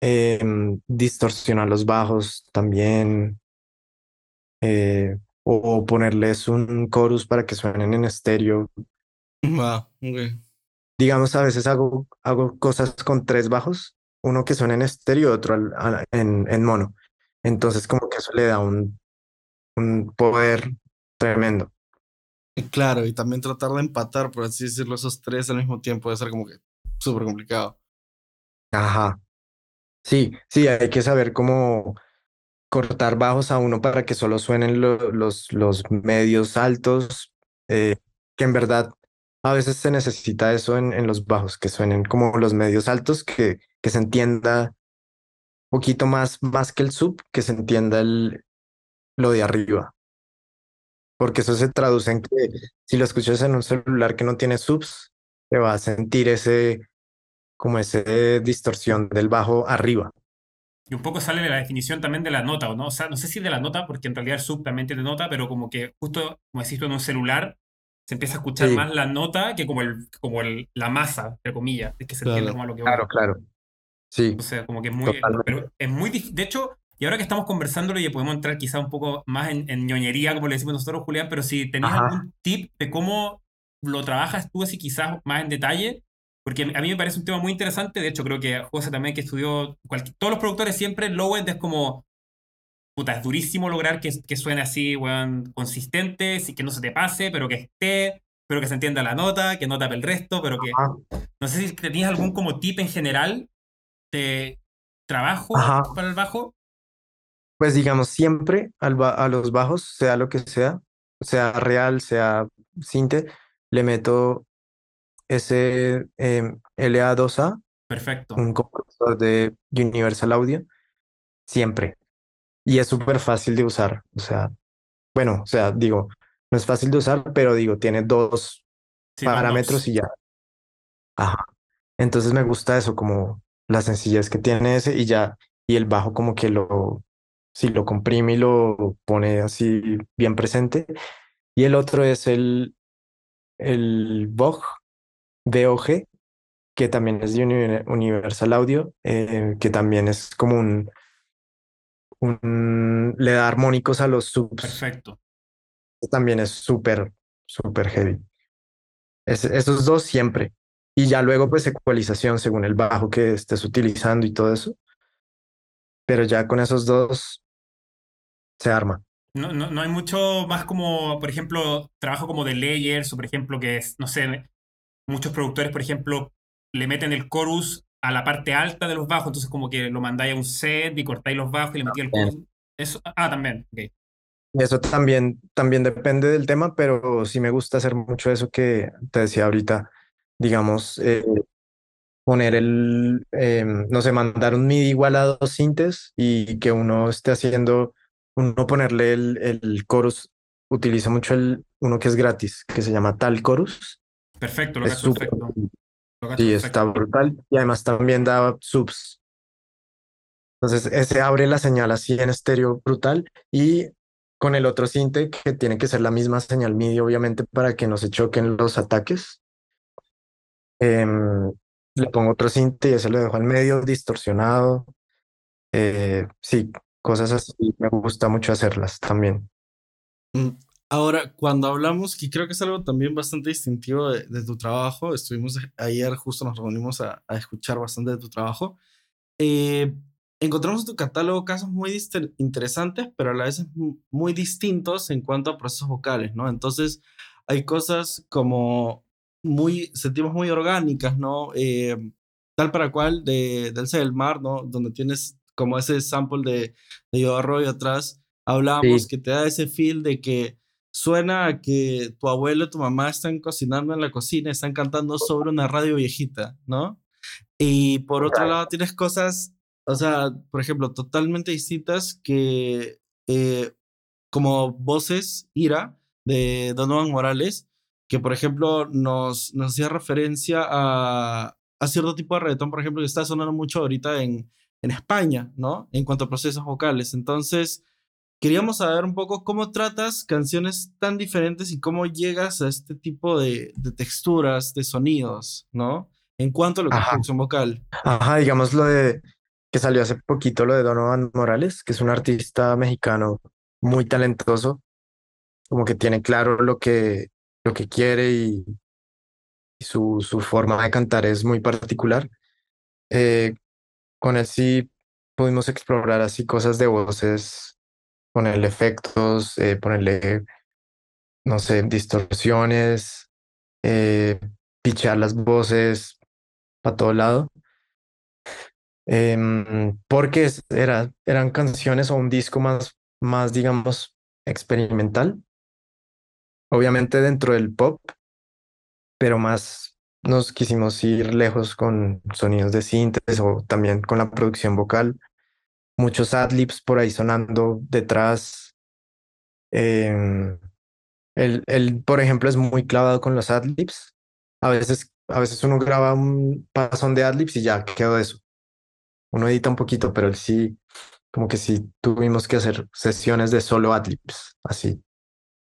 em, distorsionar los bajos también. Eh, o ponerles un chorus para que suenen en estéreo. Digamos, a veces hago, hago cosas con tres bajos, uno que suena en estéreo y otro en, en mono. Entonces, como que eso le da un, un poder tremendo. Claro, y también tratar de empatar, por así decirlo, esos tres al mismo tiempo debe ser como que súper complicado. Ajá. Sí, sí, hay que saber cómo cortar bajos a uno para que solo suenen los, los medios altos, eh, que en verdad a veces se necesita eso en, en, los bajos, que suenen como los medios altos, que, que se entienda un poquito más, más que el sub, que se entienda el, lo de arriba. Porque eso se traduce en que si lo escuchas en un celular que no tiene subs, te va a sentir ese, como esa distorsión del bajo arriba. Y un poco sale de la definición también de la nota, ¿no? O sea, no sé si de la nota, porque en realidad el sub también tiene nota, pero como que justo, como decís tú, en un celular se empieza a escuchar más la nota que como, el, como el, la masa, entre comillas, es que se entiende como lo que Claro, claro. Sí. O sea, como que es muy... Pero es muy... De hecho, y ahora que estamos conversándolo, ya podemos entrar quizá un poco más en, en ñoñería, como le decimos nosotros, Julián, pero si tenías algún tip de cómo lo trabajas tú así quizás más en detalle, porque a mí me parece un tema muy interesante. De hecho, creo que José también, que estudió. todos los productores siempre, low end es como. Puta, es durísimo lograr que, que suene así, weón, consistente, y que no se te pase, pero que esté, pero que se entienda la nota, que no tape el resto, pero que. No sé si tenías algún como tip en general de trabajo para el bajo. Pues digamos, siempre al a los bajos, sea lo que sea, sea real, sea cinte, le meto ese em, LA2A. Perfecto. Un compresor de Universal Audio. Siempre. Y es súper fácil de usar. O sea, bueno, o sea, digo, no es fácil de usar, pero digo, tiene dos parámetros y ya. Ajá. Entonces me gusta eso, como la sencillez que tiene ese y ya, y el bajo como que lo, si lo comprime y lo pone así bien presente. Y el otro es el, el Vogue DOG, que también es de Universal Audio, eh, que también es como un, un, le da armónicos a los subs. Perfecto. También es súper, súper heavy. esos dos siempre. Y ya luego pues ecualización según el bajo que estés utilizando y todo eso. Pero ya con esos dos se arma. No, no, no hay mucho más como, por ejemplo, trabajo como de layers o por ejemplo que es, no sé, muchos productores, por ejemplo, le meten el chorus a la parte alta de los bajos, entonces como que lo mandáis a un set y cortáis los bajos y le metéis el chorus. Eso, ah, también, ok. Eso también, también depende del tema, pero sí me gusta hacer mucho eso que te decía ahorita, digamos, eh, poner el, em, no sé, mandar un MIDI igual a dos sintes y que uno esté haciendo, uno ponerle el, el chorus, utiliza mucho el, uno que es gratis, que se llama Tal Chorus. Perfecto, lo que es perfecto. Sí, está brutal. Y además también da subs. Entonces, ese abre la señal así en estéreo brutal. Y con el otro sinte, que tiene que ser la misma señal MIDI, obviamente, para que no se choquen los ataques. Em, le pongo otro sinte y ese lo dejo al medio, distorsionado. Eh, sí, cosas así. Me gusta mucho hacerlas también. Mm, Ahora, cuando hablamos, que creo que es algo también bastante distintivo de, tu trabajo, estuvimos ayer, justo nos reunimos a, escuchar bastante de tu trabajo, eh, encontramos en tu catálogo casos muy interesantes, pero a la vez muy distintos en cuanto a procesos vocales, ¿no? Entonces, hay cosas como muy, sentimos muy orgánicas, ¿no? Eh, tal para cual de Del del Mar, ¿no? Donde tienes como ese sample de, de Yo Arroyo atrás, hablábamos que te da ese feel de que suena a que tu abuelo y tu mamá están cocinando en la cocina, están cantando sobre una radio viejita, ¿no? Y por otro lado tienes cosas, o sea, por ejemplo, totalmente distintas que eh, como voces ira de Donovan Morales, que por ejemplo nos, nos hacía referencia a, a cierto tipo de reggaetón, por ejemplo, que está sonando mucho ahorita en, en España, ¿no? En cuanto a procesos vocales. Entonces, queríamos saber un poco cómo tratas canciones tan diferentes y cómo llegas a este tipo de, texturas, de sonidos, ¿no? En cuanto a lo que es producción vocal. Ajá, digamos lo de que salió hace poquito, lo de Donovan Morales, que es un artista mexicano muy talentoso, como que tiene claro lo que, lo que quiere y, su, su, forma de cantar es muy particular. Eh, con él sí pudimos explorar así cosas de voces ponerle efectos, eh, ponerle, no sé, distorsiones, eh, pichar las voces para todo lado. Em, porque era, eran canciones o un disco más, más, digamos, experimental. Obviamente dentro del pop, pero más nos quisimos ir lejos con sonidos de síntesis o también con la producción vocal muchos adlibs por ahí sonando detrás. Eh, él, por ejemplo, es muy clavado con los adlibs. A veces, a veces uno graba un pasón de adlibs y ya quedó eso. Uno edita un poquito, pero él sí, como que sí tuvimos que hacer sesiones de solo adlibs, así,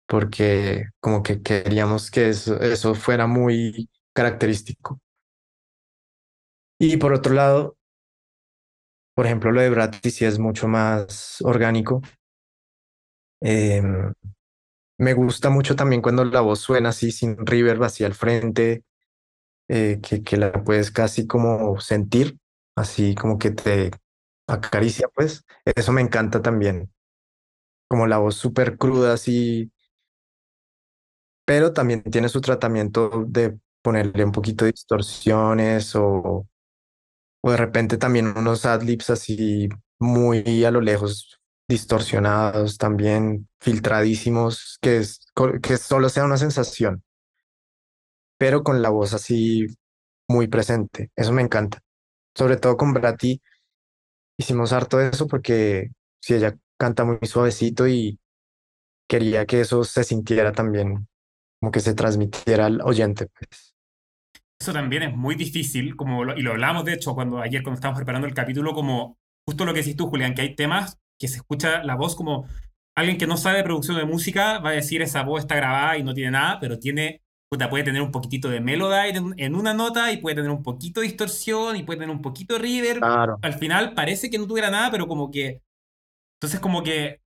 porque como que queríamos que eso, eso fuera muy característico. Y por otro lado, por ejemplo, lo de Bratty sí es mucho más orgánico. Em, me gusta mucho también cuando la voz suena así sin reverb hacia el frente, eh, que, que la puedes casi como sentir, así como que te acaricia, pues. Eso me encanta también. Como la voz súper cruda, así. Pero también tiene su tratamiento de ponerle un poquito de distorsiones o o de repente también unos adlibs así muy a lo lejos, distorsionados, también filtradísimos, que, es, que solo sea una sensación, pero con la voz así muy presente. Eso me encanta. Sobre todo con Brati hicimos harto de eso porque si ella canta muy suavecito y quería que eso se sintiera también, como que se transmitiera al oyente. Pues. Eso también es muy difícil, como y lo hablamos de hecho cuando ayer cuando estábamos preparando el capítulo, como justo lo que decís tú, Julián, que hay temas que se escucha la voz como alguien que no sabe producción de música va a decir esa voz está grabada y no tiene nada, pero tiene puta, puede tener un poquitito de melody en, una nota y puede tener un poquito de distorsión y puede tener un poquito de reverb. Claro. Al final parece que no tuviera nada, pero como que... Entonces como que...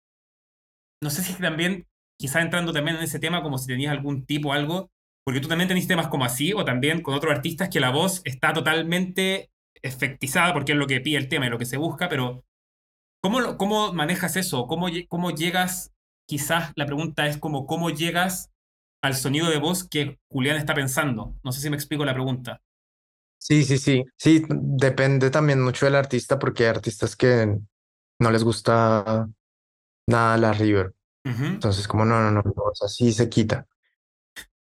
No sé si también, quizás entrando también en ese tema, como si tenías algún tipo o algo, porque tú también tenés temas como así, o también con otros artistas que la voz está totalmente efectizada, porque es lo que pide el tema y lo que se busca, pero ¿cómo, cómo manejas eso? ¿Cómo, ¿Cómo llegas? Quizás la pregunta es como, ¿cómo llegas al sonido de voz que Julián está pensando? No sé si me explico la pregunta. Sí, sí, sí. Sí, depende también mucho del artista porque hay artistas que no les gusta nada la reverb. Ujú. Entonces, como no, no, no, no, o sea, sí se quita.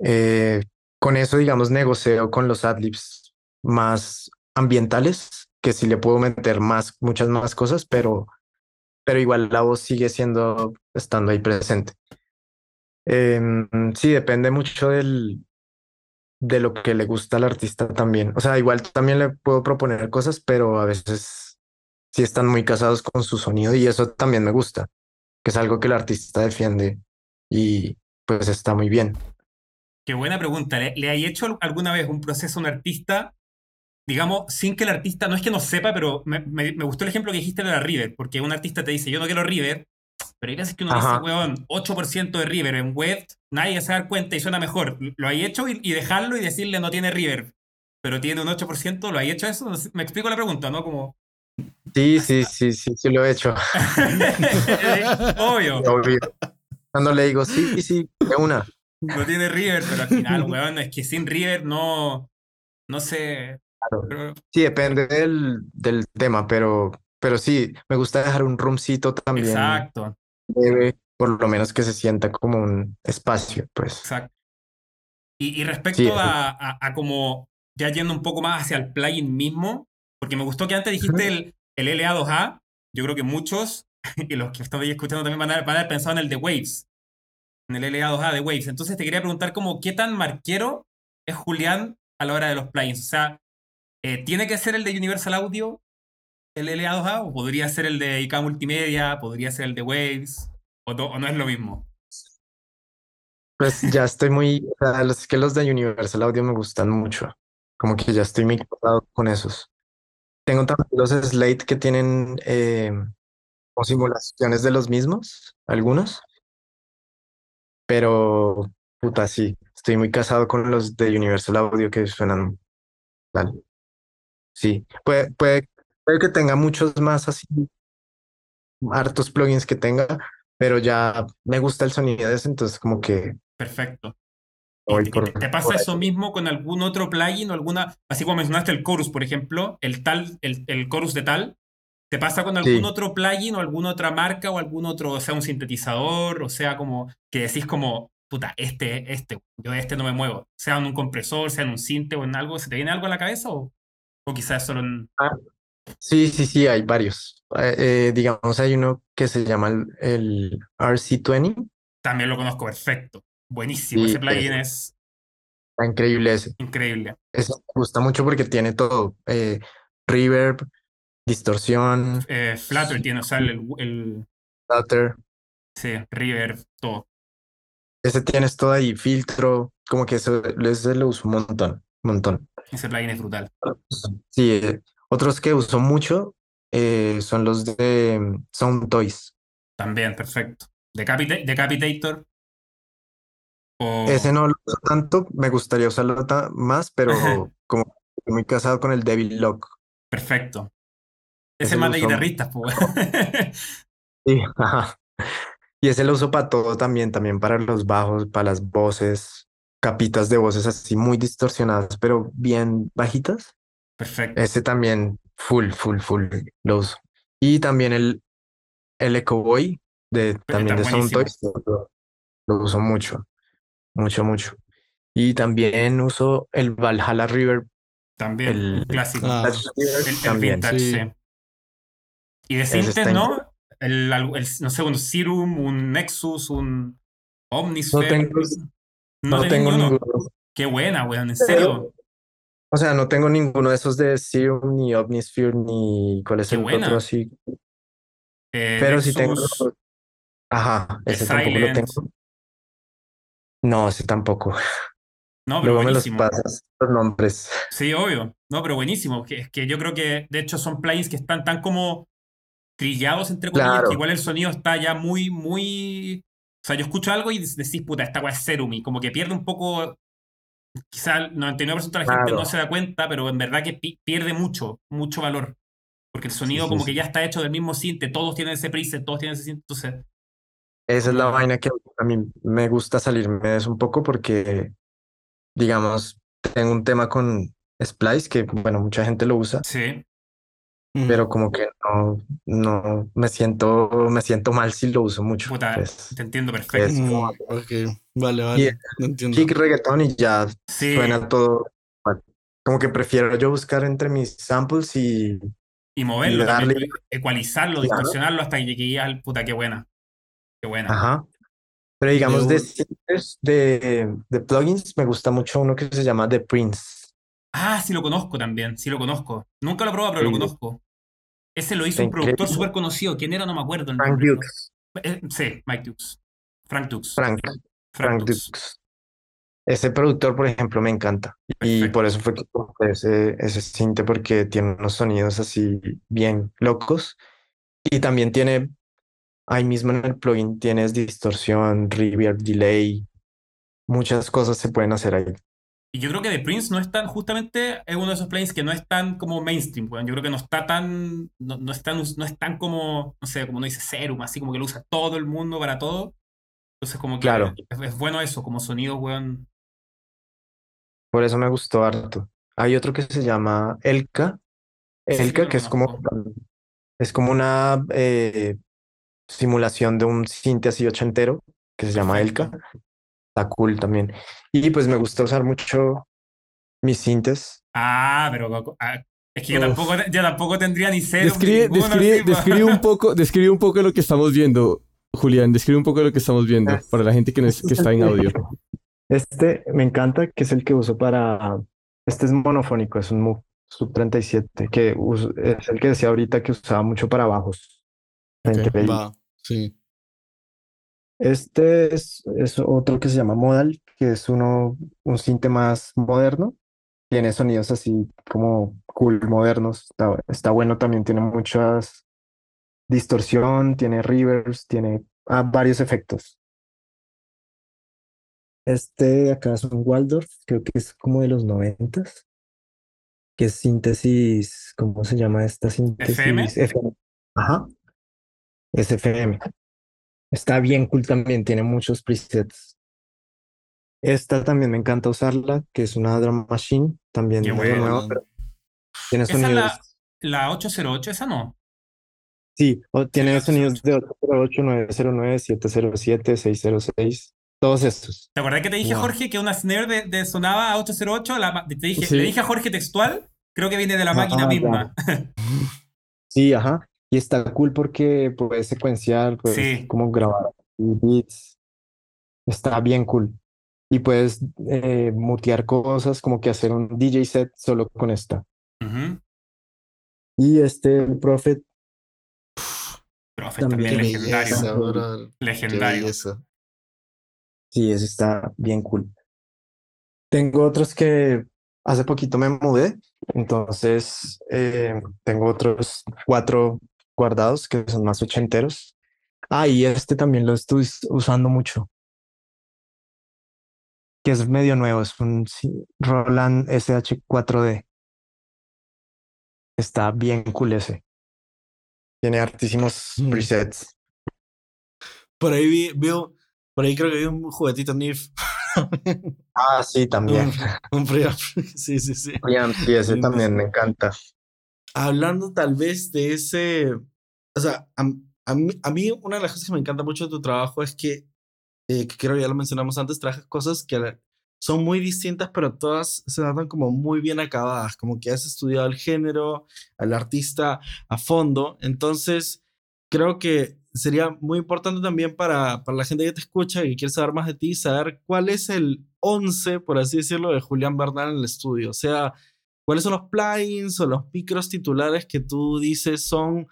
Eh, con eso, digamos, negocio con los adlibs más ambientales, que sí le puedo meter más, muchas más cosas, pero, pero igual la voz sigue siendo, estando ahí presente. Em, sí, depende mucho del, de lo que le gusta al artista también. O sea, igual también le puedo proponer cosas, pero a veces sí están muy casados con su sonido y eso también me gusta, que es algo que el artista defiende y pues está muy bien. Qué buena pregunta. ¿Le, le hay hecho alguna vez un proceso a un artista, digamos, sin que el artista, no es que no sepa, pero me, me- me gustó el ejemplo que dijiste de la River, porque un artista te dice, yo no quiero River, pero hay veces que uno Ajá. dice, weón, 8% de River en web, nadie se va a dar cuenta y suena mejor. Lo hay hecho y, y dejarlo y decirle no tiene River, pero tiene un 8%, ¿lo hay hecho eso? Me explico la pregunta, ¿no? Como, Sí, sí, sí, sí, sí lo he hecho. obvio, Obvio. Cuando le digo, sí, sí, de una. No tiene River, pero al final, weón, es que sin River no, no sé. Claro. pero- Sí, depende del, del tema, pero, pero sí, me gusta dejar un roomcito también Exacto. por lo menos que se sienta como un espacio, pues. Exacto. Y, y respecto Sí, a, a, a como ya yendo un poco más hacia el plugin mismo, porque me gustó que antes dijiste el, el LA2A, yo creo que muchos, y los que están ahí escuchando también van a, haber- van a haber pensado en el de Waves, en el LA2A de Waves. Entonces te quería preguntar como qué tan marquero es Julián a la hora de los plugins. O sea, eh, ¿tiene que ser el de Universal Audio, el LA2A, o podría ser el de IK Multimedia, podría ser el de Waves, o, no- es lo mismo? Pues ya estoy muy, los que los de Universal Audio me gustan mucho, como que ya estoy muy con esos. Tengo también los Slate que tienen eh, simulaciones de los mismos, algunos, pero puta, sí, estoy muy casado con los de Universal Audio que suenan tal. Sí, puede, puede, puede que tenga muchos más así, hartos plugins que tenga, pero ya me gusta el sonido de ese, entonces como que Perfecto. ¿Y voy te, por, pasa por eso mismo con algún otro plugin o alguna, así como mencionaste el chorus, por ejemplo, el tal, el, el chorus de tal, ¿te pasa con algún Sí. otro plugin o alguna otra marca o algún otro, o sea, un sintetizador, o sea, como que decís como, puta, este, este, yo de este no me muevo, sea en un compresor, sea en un sinte o en algo, ¿se te viene algo a la cabeza o, o quizás solo en... Sí, sí, sí, hay varios. Eh, eh, digamos, hay uno que se llama el, el RC20, También lo conozco perfecto. Buenísimo, Sí, ese plugin ese. es está increíble ese. increíble. Ese me gusta mucho porque tiene todo, eh, reverb, distorsión, Eh, Flutter tiene, o sea, el, el stutter, sí, reverb, todo. ese tienes todo ahí, filtro, como que eso, ese lo uso un montón, un montón. Ese plugin es brutal. Sí, eh, otros que uso mucho eh, son los de mm, Sound Toys. También, perfecto. Decapita- Decapitator. O... Ese no lo uso tanto, me gustaría usarlo más, pero como muy casado con el Devil Lock. Perfecto. Ese Ese es más de guitarristas, pues. Sí, ajá. Y ese lo uso para todo también, también para los bajos, para las voces, capitas de voces así muy distorsionadas, pero bien bajitas. Perfecto. Ese también, full, full, full, lo uso. Y también el, el Echo Boy, de, también de Sound. Toys, lo, lo uso mucho, mucho, mucho. Y también uso el Valhalla River, También, el- clásico. Ah, el, el también. vintage, sí. Sí. Y de ¿no? El, el- no sé, un Serum, un Nexus, un No Omnisphere. tengo, No no tengo ninguno. ninguno. Qué buena, weón, en serio. O sea, no tengo ninguno de esos de Serum, ni Omnisphere, ni cuál es Qué el buena. otro así. Eh, Pero si tengo. Nexus, Ajá, ese tampoco lo tengo. No, ese tampoco. No, pero Luego me los buenísimo. pasas, los nombres. Sí, obvio. No, pero buenísimo. Es que yo creo que, de hecho, son plugins que están tan como trillados, entre comillas, Claro. que igual el sonido está ya muy, muy... O sea, yo escucho algo y decís, puta, esta weá es Serum, y como que pierde un poco... Quizá el 99% de la gente no se da cuenta, pero en verdad que pi- pierde mucho, mucho valor. Porque el sonido sí, como que ya está hecho del mismo synth, todos tienen ese preset, todos tienen ese synth, entonces... Esa es la vaina que a mí me gusta salirme de eso un poco porque, digamos, tengo un tema con Splice que, bueno, mucha gente lo usa, Sí. Pero como que no, no me siento, me siento mal si lo uso mucho. Puta, pues. te entiendo perfecto. es Mm, vale, vale. No entiendo. Kick reggaetón y ya Sí. suena todo. Como que prefiero yo buscar entre mis samples y Y moverlo Y darle- también, ecualizarlo, Claro. distorsionarlo hasta que llegue al puta, qué buena. Qué buena. Ajá. Pero digamos de de, de plugins, me gusta mucho uno que se llama The Prince. Ah, sí lo conozco también, sí lo conozco. Nunca lo he probado, pero lo conozco. Ese lo hizo un productor súper conocido. ¿Quién era? No me acuerdo el Frank nombre. Dukes. Eh, sí, Mike Dukes. Frank Dukes. Frank, Frank Frank Dukes. Dukes. Ese productor, por ejemplo, me encanta. Y por eso fue que compré ese, ese synth porque tiene unos sonidos así bien locos. Y también tiene, ahí mismo en el plugin tienes distorsión, reverb, delay. Muchas cosas se pueden hacer ahí. Y yo creo que The Prince no es tan, justamente, es uno de esos plugins que no es tan como mainstream, weón. Yo creo que no está tan, no, no es tan, no es tan como, no sé, como no dice Serum, así como que lo usa todo el mundo para todo. Entonces como que Claro. es, es bueno eso, como sonido, weón. Por eso me gustó harto. Hay otro que se llama Elka. Sí, Elka, lo que es como, es como una eh, simulación de un synth así ochentero que se llama Elka. Está cool también. Y pues me gusta usar mucho mis sintes. Ah, pero ah, es que yo tampoco, yo tampoco tendría ni ni Describe, describe, describe un poco, describe un poco lo que estamos viendo, Julián. Describe un poco lo que estamos viendo para la gente que, no es- que está en audio. Este me encanta, que es el que uso para... Este es monofónico, es un Moog Sub 37, que uso- es el que decía ahorita que usaba mucho para bajos. Ok, Frente a Va, sí. Este es, es otro que se llama Modal, que es uno, un sinte más moderno. Tiene sonidos así como cool, modernos. Está, está bueno también, tiene muchas distorsión, tiene reverbs, tiene ah, varios efectos. Este de acá es un Waldorf, creo que es como de los noventas. Que es síntesis, ¿cómo se llama esta síntesis? ¿FM? FM. Ajá. Es FM. Está bien cool también, tiene muchos presets. Esta también me encanta usarla, que es una drum machine, también Qué bueno. nueva, pero tiene Esa es sonidos. la, la 808, esa no. Sí, o tiene sonidos de 808, 909, 707, 606, todos estos. ¿Te acordás que te dije, Wow. Jorge, que una snare de, de sonaba a 808? La te dije, Sí. Le dije a Jorge textual, creo que viene de la Ah, máquina misma. Sí, ajá. Y está cool porque puedes secuenciar, puedes Sí. como grabar beats. Está bien cool. Y puedes eh, mutear cosas, como que hacer un DJ set solo con esta. Y este Prophet, Profe, También también legendario. belleza, Legendario. sí, ese está bien cool. Tengo otros que hace poquito me mudé, entonces eh, tengo otros cuatro guardados que son más ochenteros. Ah, y este también lo estoy us- usando mucho. Que es medio nuevo, es un Roland SH4D. Está bien cool ese. Tiene hartísimos Mm. presets. Por ahí vi, veo, por ahí creo que vi un juguetito NIF. Ah, sí, también. un, un preamp. Sí, sí, sí. Bien, sí, ese Bien, también me encanta. Hablando tal vez de ese, o sea, a, mí, una de las cosas que me encanta mucho de tu trabajo es que, eh, que creo ya lo mencionamos antes, trabajas cosas que son muy distintas, pero todas se notan como muy bien acabadas, como que has estudiado el género, al artista a fondo. Entonces, creo que sería muy importante también para, para la gente que te escucha y quiere saber más de ti, saber cuál es el 11, por así decirlo, de Julián Bernal en el estudio. O sea, ¿Cuáles son los plugins o los micros titulares que tú dices son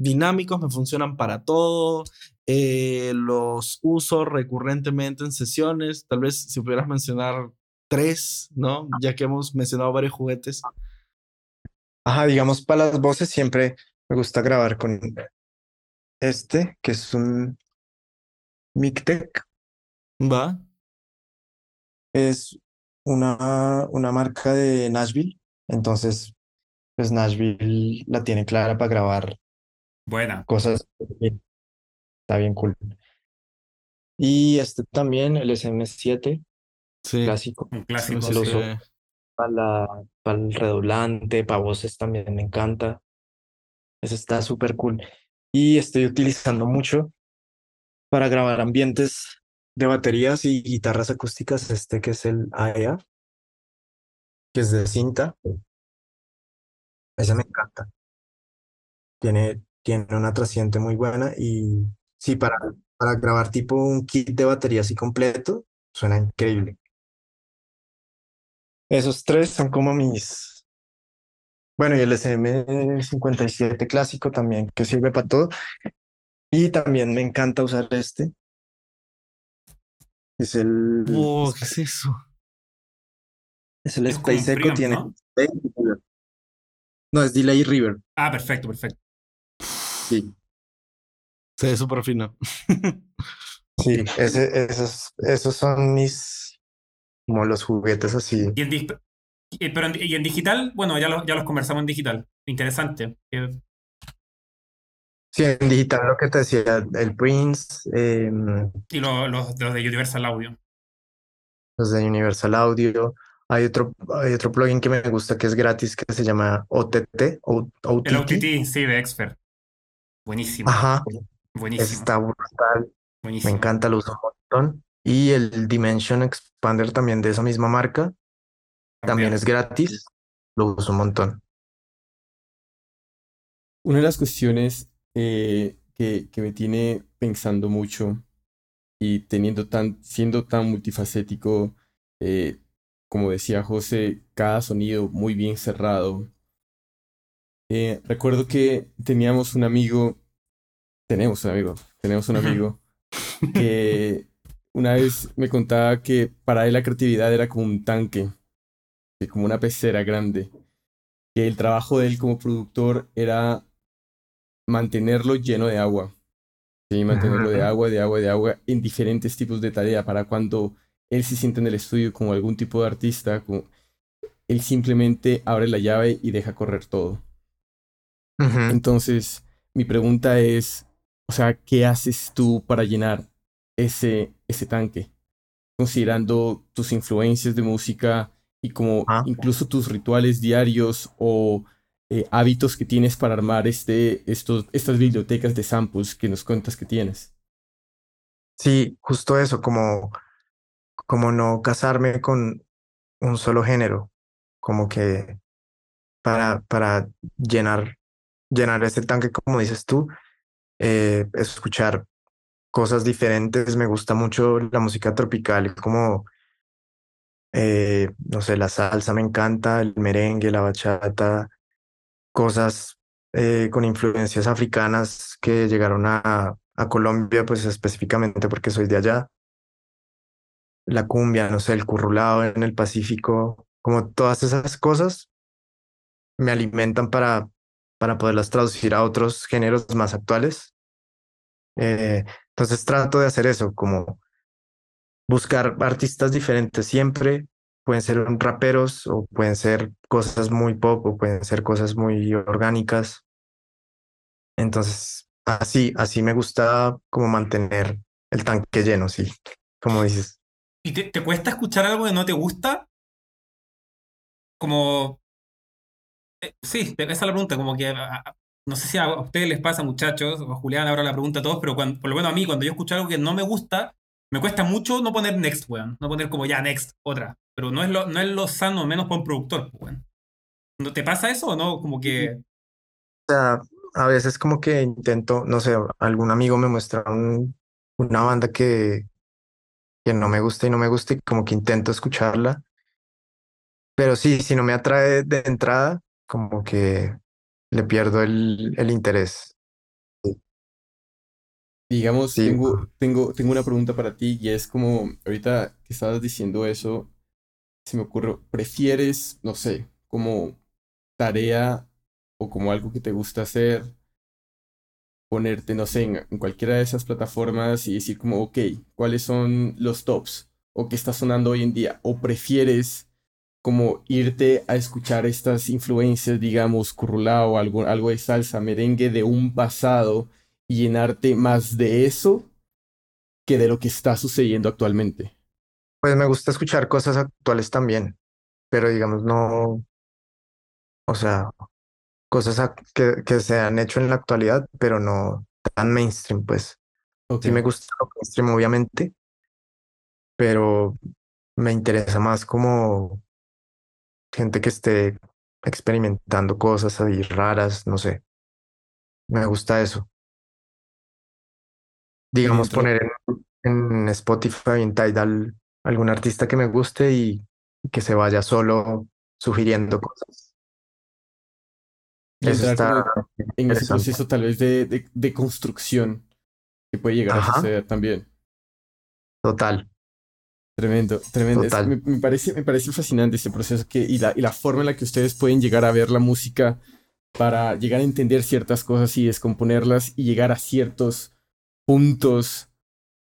dinámicos, me funcionan para todo? eh, los uso recurrentemente en sesiones. Tal vez si pudieras mencionar tres, ¿no? Ya que hemos mencionado varios juguetes. Ajá, digamos, para las voces siempre me gusta grabar con este, que es un Mictec. ¿Va? Es una, una marca de Nashville. Entonces, pues Nashville la tiene clara para grabar Buena. cosas. Está bien cool. Y este también, el SM7 Sí. clásico. Un clásico. Sí, lo sí. uso. sí. Para la, para el redoblante, para voces también me encanta. Eso está súper cool. Y estoy utilizando mucho para grabar ambientes de baterías y guitarras acústicas, este que es el AEA, que es de cinta. Ese me encanta. Tiene, tiene una trasciente muy buena y sí, para, para grabar tipo un kit de batería así completo, suena increíble. Esos tres son como mis... Bueno, y el SM57 clásico también, que sirve para todo. Y también me encanta usar este. Es el, Wow, ¿qué es eso? es el Es Space Echo, tiene ¿no? es delay y reverb. Ah, perfecto, perfecto. Sí, Se ve súper fino. sí, ese, esos, esos son mis, como los juguetes así. Y en, y- pero en- y en digital, bueno, ya, lo- ya los conversamos en digital. Interesante. Eh, Sí, en digital lo que te decía, el Prince, em, y lo- los, los de Universal Audio. los de Universal Audio. Hay otro, hay otro plugin que me gusta que es gratis que se llama OTT, O- El OTT. OTT, sí, de Expert. Buenísimo. Ajá, Buenísimo. está brutal. Me Buenísimo. encanta, lo uso un montón. Y el Dimension Expander también de esa misma marca, también es gratis, lo uso un montón. Una de las cuestiones eh, que, que me tiene pensando mucho y teniendo tan, siendo tan multifacético, eh, como decía José, cada sonido muy bien cerrado. Eh, recuerdo que teníamos un amigo, tenemos un amigo, tenemos un amigo que una vez me contaba que para él la creatividad era como un tanque, que como una pecera grande, que el trabajo de él como productor era mantenerlo lleno de agua, ¿sí? mantenerlo de agua, de agua, de agua en diferentes tipos de tarea para cuando él se siente en el estudio como algún tipo de artista, como- él simplemente abre la llave y deja correr todo. Entonces, mi pregunta es, o sea, ¿qué haces tú para llenar ese, ese tanque? Considerando tus influencias de música y como Ah. incluso tus rituales diarios o eh, hábitos que tienes para armar este, estos, estas bibliotecas de samples que nos cuentas que tienes. Sí, justo eso, como, como no casarme con un solo género, como que para, para llenar, llenar ese tanque, como dices tú, eh, escuchar cosas diferentes. Me gusta mucho la música tropical, como, eh, no sé, la salsa me encanta, el merengue, la bachata, cosas eh, con influencias africanas que llegaron a, a Colombia, pues específicamente porque soy de allá. La cumbia, no sé, el currulao en el Pacífico, como todas esas cosas me alimentan para, para poderlas traducir a otros géneros más actuales. Eh, entonces trato de hacer eso, como buscar artistas diferentes siempre. Pueden ser raperos o pueden ser cosas muy pop o pueden ser cosas muy orgánicas. Entonces, así, así me gusta como mantener el tanque lleno, sí, como dices. ¿Y te, te cuesta escuchar algo que no te gusta? Como... eh, sí, esa es la pregunta, como que... a- a- no sé si a ustedes les pasa, muchachos, o Julián ahora la pregunta a todos, pero cuando, por lo menos a mí, cuando yo escucho algo que no me gusta, me cuesta mucho no poner next, weón. No poner como ya, next, otra. Pero no es lo, no es lo sano, menos para un productor, pues, weón. ¿No te pasa eso o no? Como que... O sea, a veces como que intento, no sé, algún amigo me muestra un- una banda que, que no me gusta y no me gusta y como que intento escucharla. Pero sí, si no me atrae de entrada, como que le pierdo el, el interés. Digamos, Sí. tengo, tengo, tengo una pregunta para ti y es como, ahorita que estabas diciendo eso, se me ocurre, prefieres, no sé, como tarea o como algo que te gusta hacer, ponerte, no sé, en, cualquiera de esas plataformas y decir como, ok, ¿cuáles son los tops? ¿O qué está sonando hoy en día? ¿O prefieres como irte a escuchar estas influencias, digamos, currulao, algo, algo de salsa, merengue de un pasado y llenarte más de eso que de lo que está sucediendo actualmente? Pues me gusta escuchar cosas actuales también, pero digamos, no, o sea, cosas que, que se han hecho en la actualidad, pero no tan mainstream, pues. Sí me gusta lo mainstream, obviamente, pero me interesa más como gente que esté experimentando cosas ahí raras, no sé. Me gusta eso. Digamos, poner en, en Spotify, en Tidal, algún artista que me guste y, que se vaya solo sugiriendo cosas. Eso está en ese proceso tal vez de, de, construcción que puede llegar a suceder también. Total. Tremendo, tremendo. me, parece, me parece fascinante ese proceso que, y, la, y la forma en la que ustedes pueden llegar a ver la música para llegar a entender ciertas cosas y descomponerlas y llegar a ciertos puntos.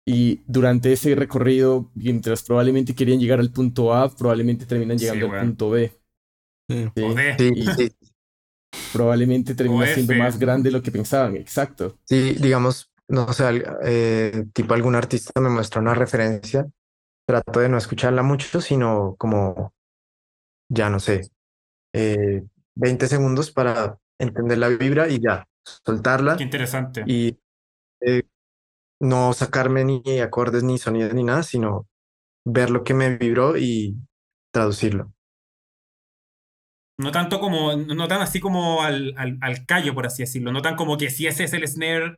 Y durante ese recorrido, mientras probablemente querían llegar al punto A, probablemente terminan llegando al punto B. Sí. probablemente termina siendo más grande de lo que pensaban, exacto. Sí, digamos, no sé, eh, tipo algún artista me muestra una referencia trato de no escucharla mucho, sino como, ya no sé, eh, 20 segundos para entender la vibra y ya, soltarla. Qué interesante. Y eh, no sacarme ni acordes, ni sonidos, ni nada, sino ver lo que me vibró y traducirlo. No tanto como, no tan así como al, al, al callo, por así decirlo, no tan como que si ese es el snare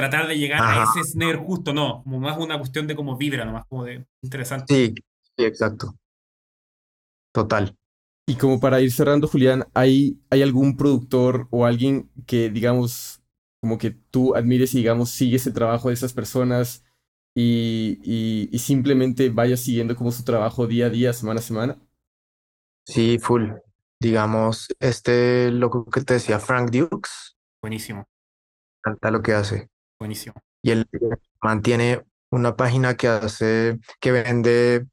tratar de llegar a ese snare justo, no, como más una cuestión de cómo vibra, nomás como de interesante. Sí, sí, exacto. Total. Y como para ir cerrando, Julián, ¿hay, ¿hay algún productor o alguien que, digamos, como que tú admires y, digamos, sigues el trabajo de esas personas y, y, simplemente vayas siguiendo como su trabajo día a día, semana a semana? Sí, full. Digamos, este loco que te decía, Frank Dukes. Buenísimo. Canta lo que hace. Buenísimo. Y él mantiene una página que hace, que vende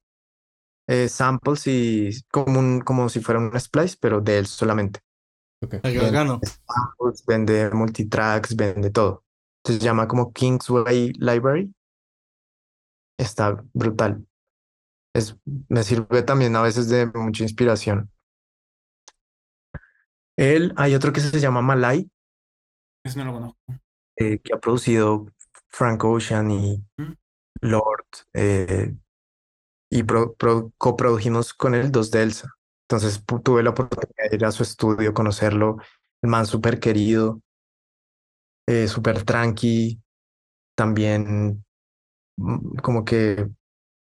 eh, samples y como, como si fuera un splice, pero de él solamente. Okay. Vende, samples, vende multitracks, vende todo. Se llama como Kingsway Library. Está brutal. Es, me sirve también a veces de mucha inspiración. Él, hay otro que se llama Malay. Eso no lo conozco. Eh, que ha producido Frank Ocean y Lord, eh, y coprodujimos con él dos de Elsa. Entonces tuve la oportunidad de ir a su estudio, conocerlo, el man súper querido, eh, súper tranqui, también mm, como que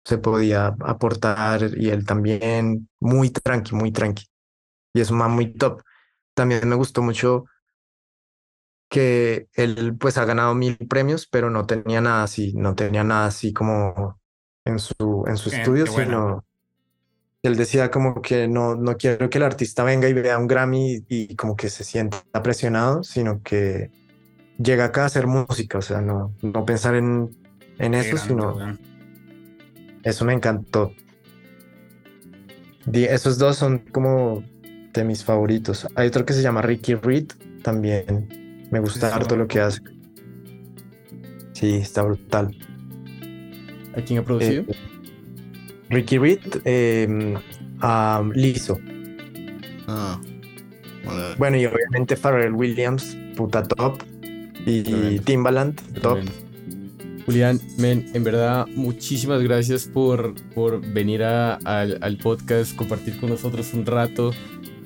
se podía aportar y él también muy tranqui, muy tranqui. Y es un man muy top. También me gustó mucho que él pues ha ganado mil premios, pero no tenía nada así, no tenía nada así como en su, en su estudio, sino él decía como que no, no quiero que el artista venga y vea un Grammy y, como que se sienta presionado, sino que llega acá a hacer música, o sea, no, no pensar en, en eso, sino... Eso me encantó. esos dos son como de mis favoritos. Hay otro que se llama Ricky Reed, también me gusta harto lo que hace. Sí, está brutal. ¿A quién ha producido? Eh, Ricky Reed, eh, a Lizzo. Ah, bueno, y obviamente Pharrell Williams, puta top. Y Timbaland, top. Julián, men, en verdad, muchísimas gracias por, por venir al, al podcast, compartir con nosotros un rato.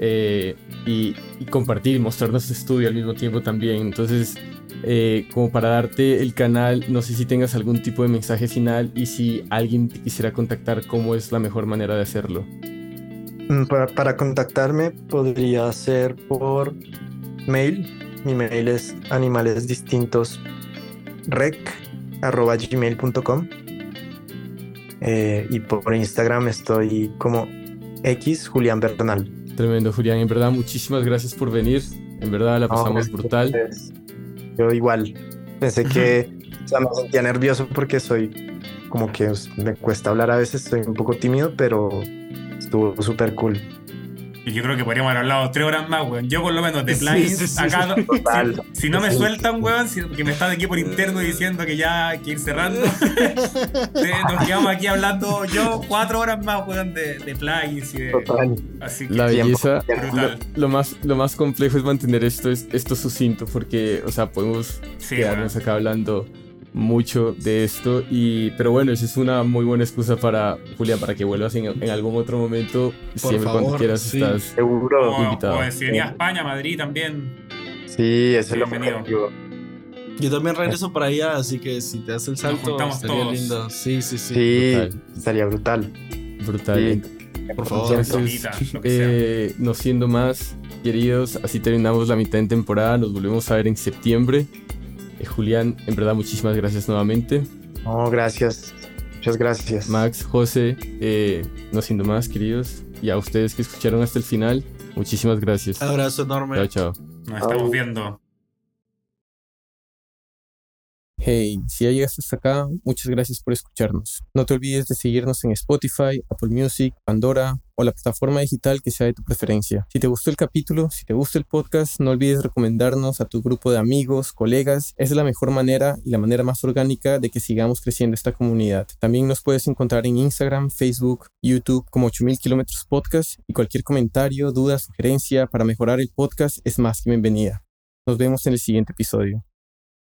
Eh, y, compartir y mostrarnos tu estudio al mismo tiempo también. Entonces, eh, como para darte el canal, no sé si tengas algún tipo de mensaje final y si alguien te quisiera contactar, ¿cómo es la mejor manera de hacerlo? Mm, para, para contactarme podría ser por mail. Mi mail es animalesdistintos.rec@gmail.com eh, y por Instagram estoy como X Julián Bernal. Tremendo, Julián. En verdad, muchísimas gracias por venir. En verdad, la pasamos No, brutal. Yo igual. Pensé que, o sea, me sentía nervioso porque soy como que pues, me cuesta hablar a veces, soy un poco tímido, pero estuvo súper cool. Y yo creo que podríamos haber hablado tres horas más, weón. Yo por lo menos de Sí, plugins, sí, sí. acá Total. si, si no me Sí. sueltan, weón, si, que me están aquí por interno diciendo que ya hay que ir cerrando, nos quedamos aquí hablando yo cuatro horas más, weón, de, de plugins y de... Total. Así que La belleza, lo, más, lo más complejo es mantener esto, es, esto sucinto, porque, o sea, podemos Sí, quedarnos weón. acá hablando mucho de esto, y, pero bueno, esa es una muy buena excusa para, Julián, para que vuelvas en, en algún otro momento, siempre cuando quieras sí. estás. Seguro. O, invitado. o si venía a España, Madrid también. Sí, eso es lo Yo también regreso para allá, así que si te das el salto, estaría todos. lindo. Sí, sí, sí. Sí, Brutal. estaría brutal. Brutal. Sí. Por favor. Entonces, eh, no siendo más, queridos, así terminamos la mitad de temporada. Nos volvemos a ver en septiembre. Eh, Julián, en verdad, muchísimas gracias nuevamente. No, gracias. Muchas gracias. Max, José, eh, no siendo más, queridos. Y a ustedes que escucharon hasta el final, muchísimas gracias. Abrazo enorme. Chao, chao. Nos estamos viendo. Hey, si ya llegaste hasta acá, muchas gracias por escucharnos. No te olvides de seguirnos en Spotify, Apple Music, Pandora o la plataforma digital que sea de tu preferencia. Si te gustó el capítulo, si te gusta el podcast, no olvides recomendarnos a tu grupo de amigos, colegas. Es la mejor manera y la manera más orgánica de que sigamos creciendo esta comunidad. También nos puedes encontrar en Instagram, Facebook, YouTube como 8000 kilómetros podcast y cualquier comentario, duda, sugerencia para mejorar el podcast es más que bienvenida. Nos vemos en el siguiente episodio.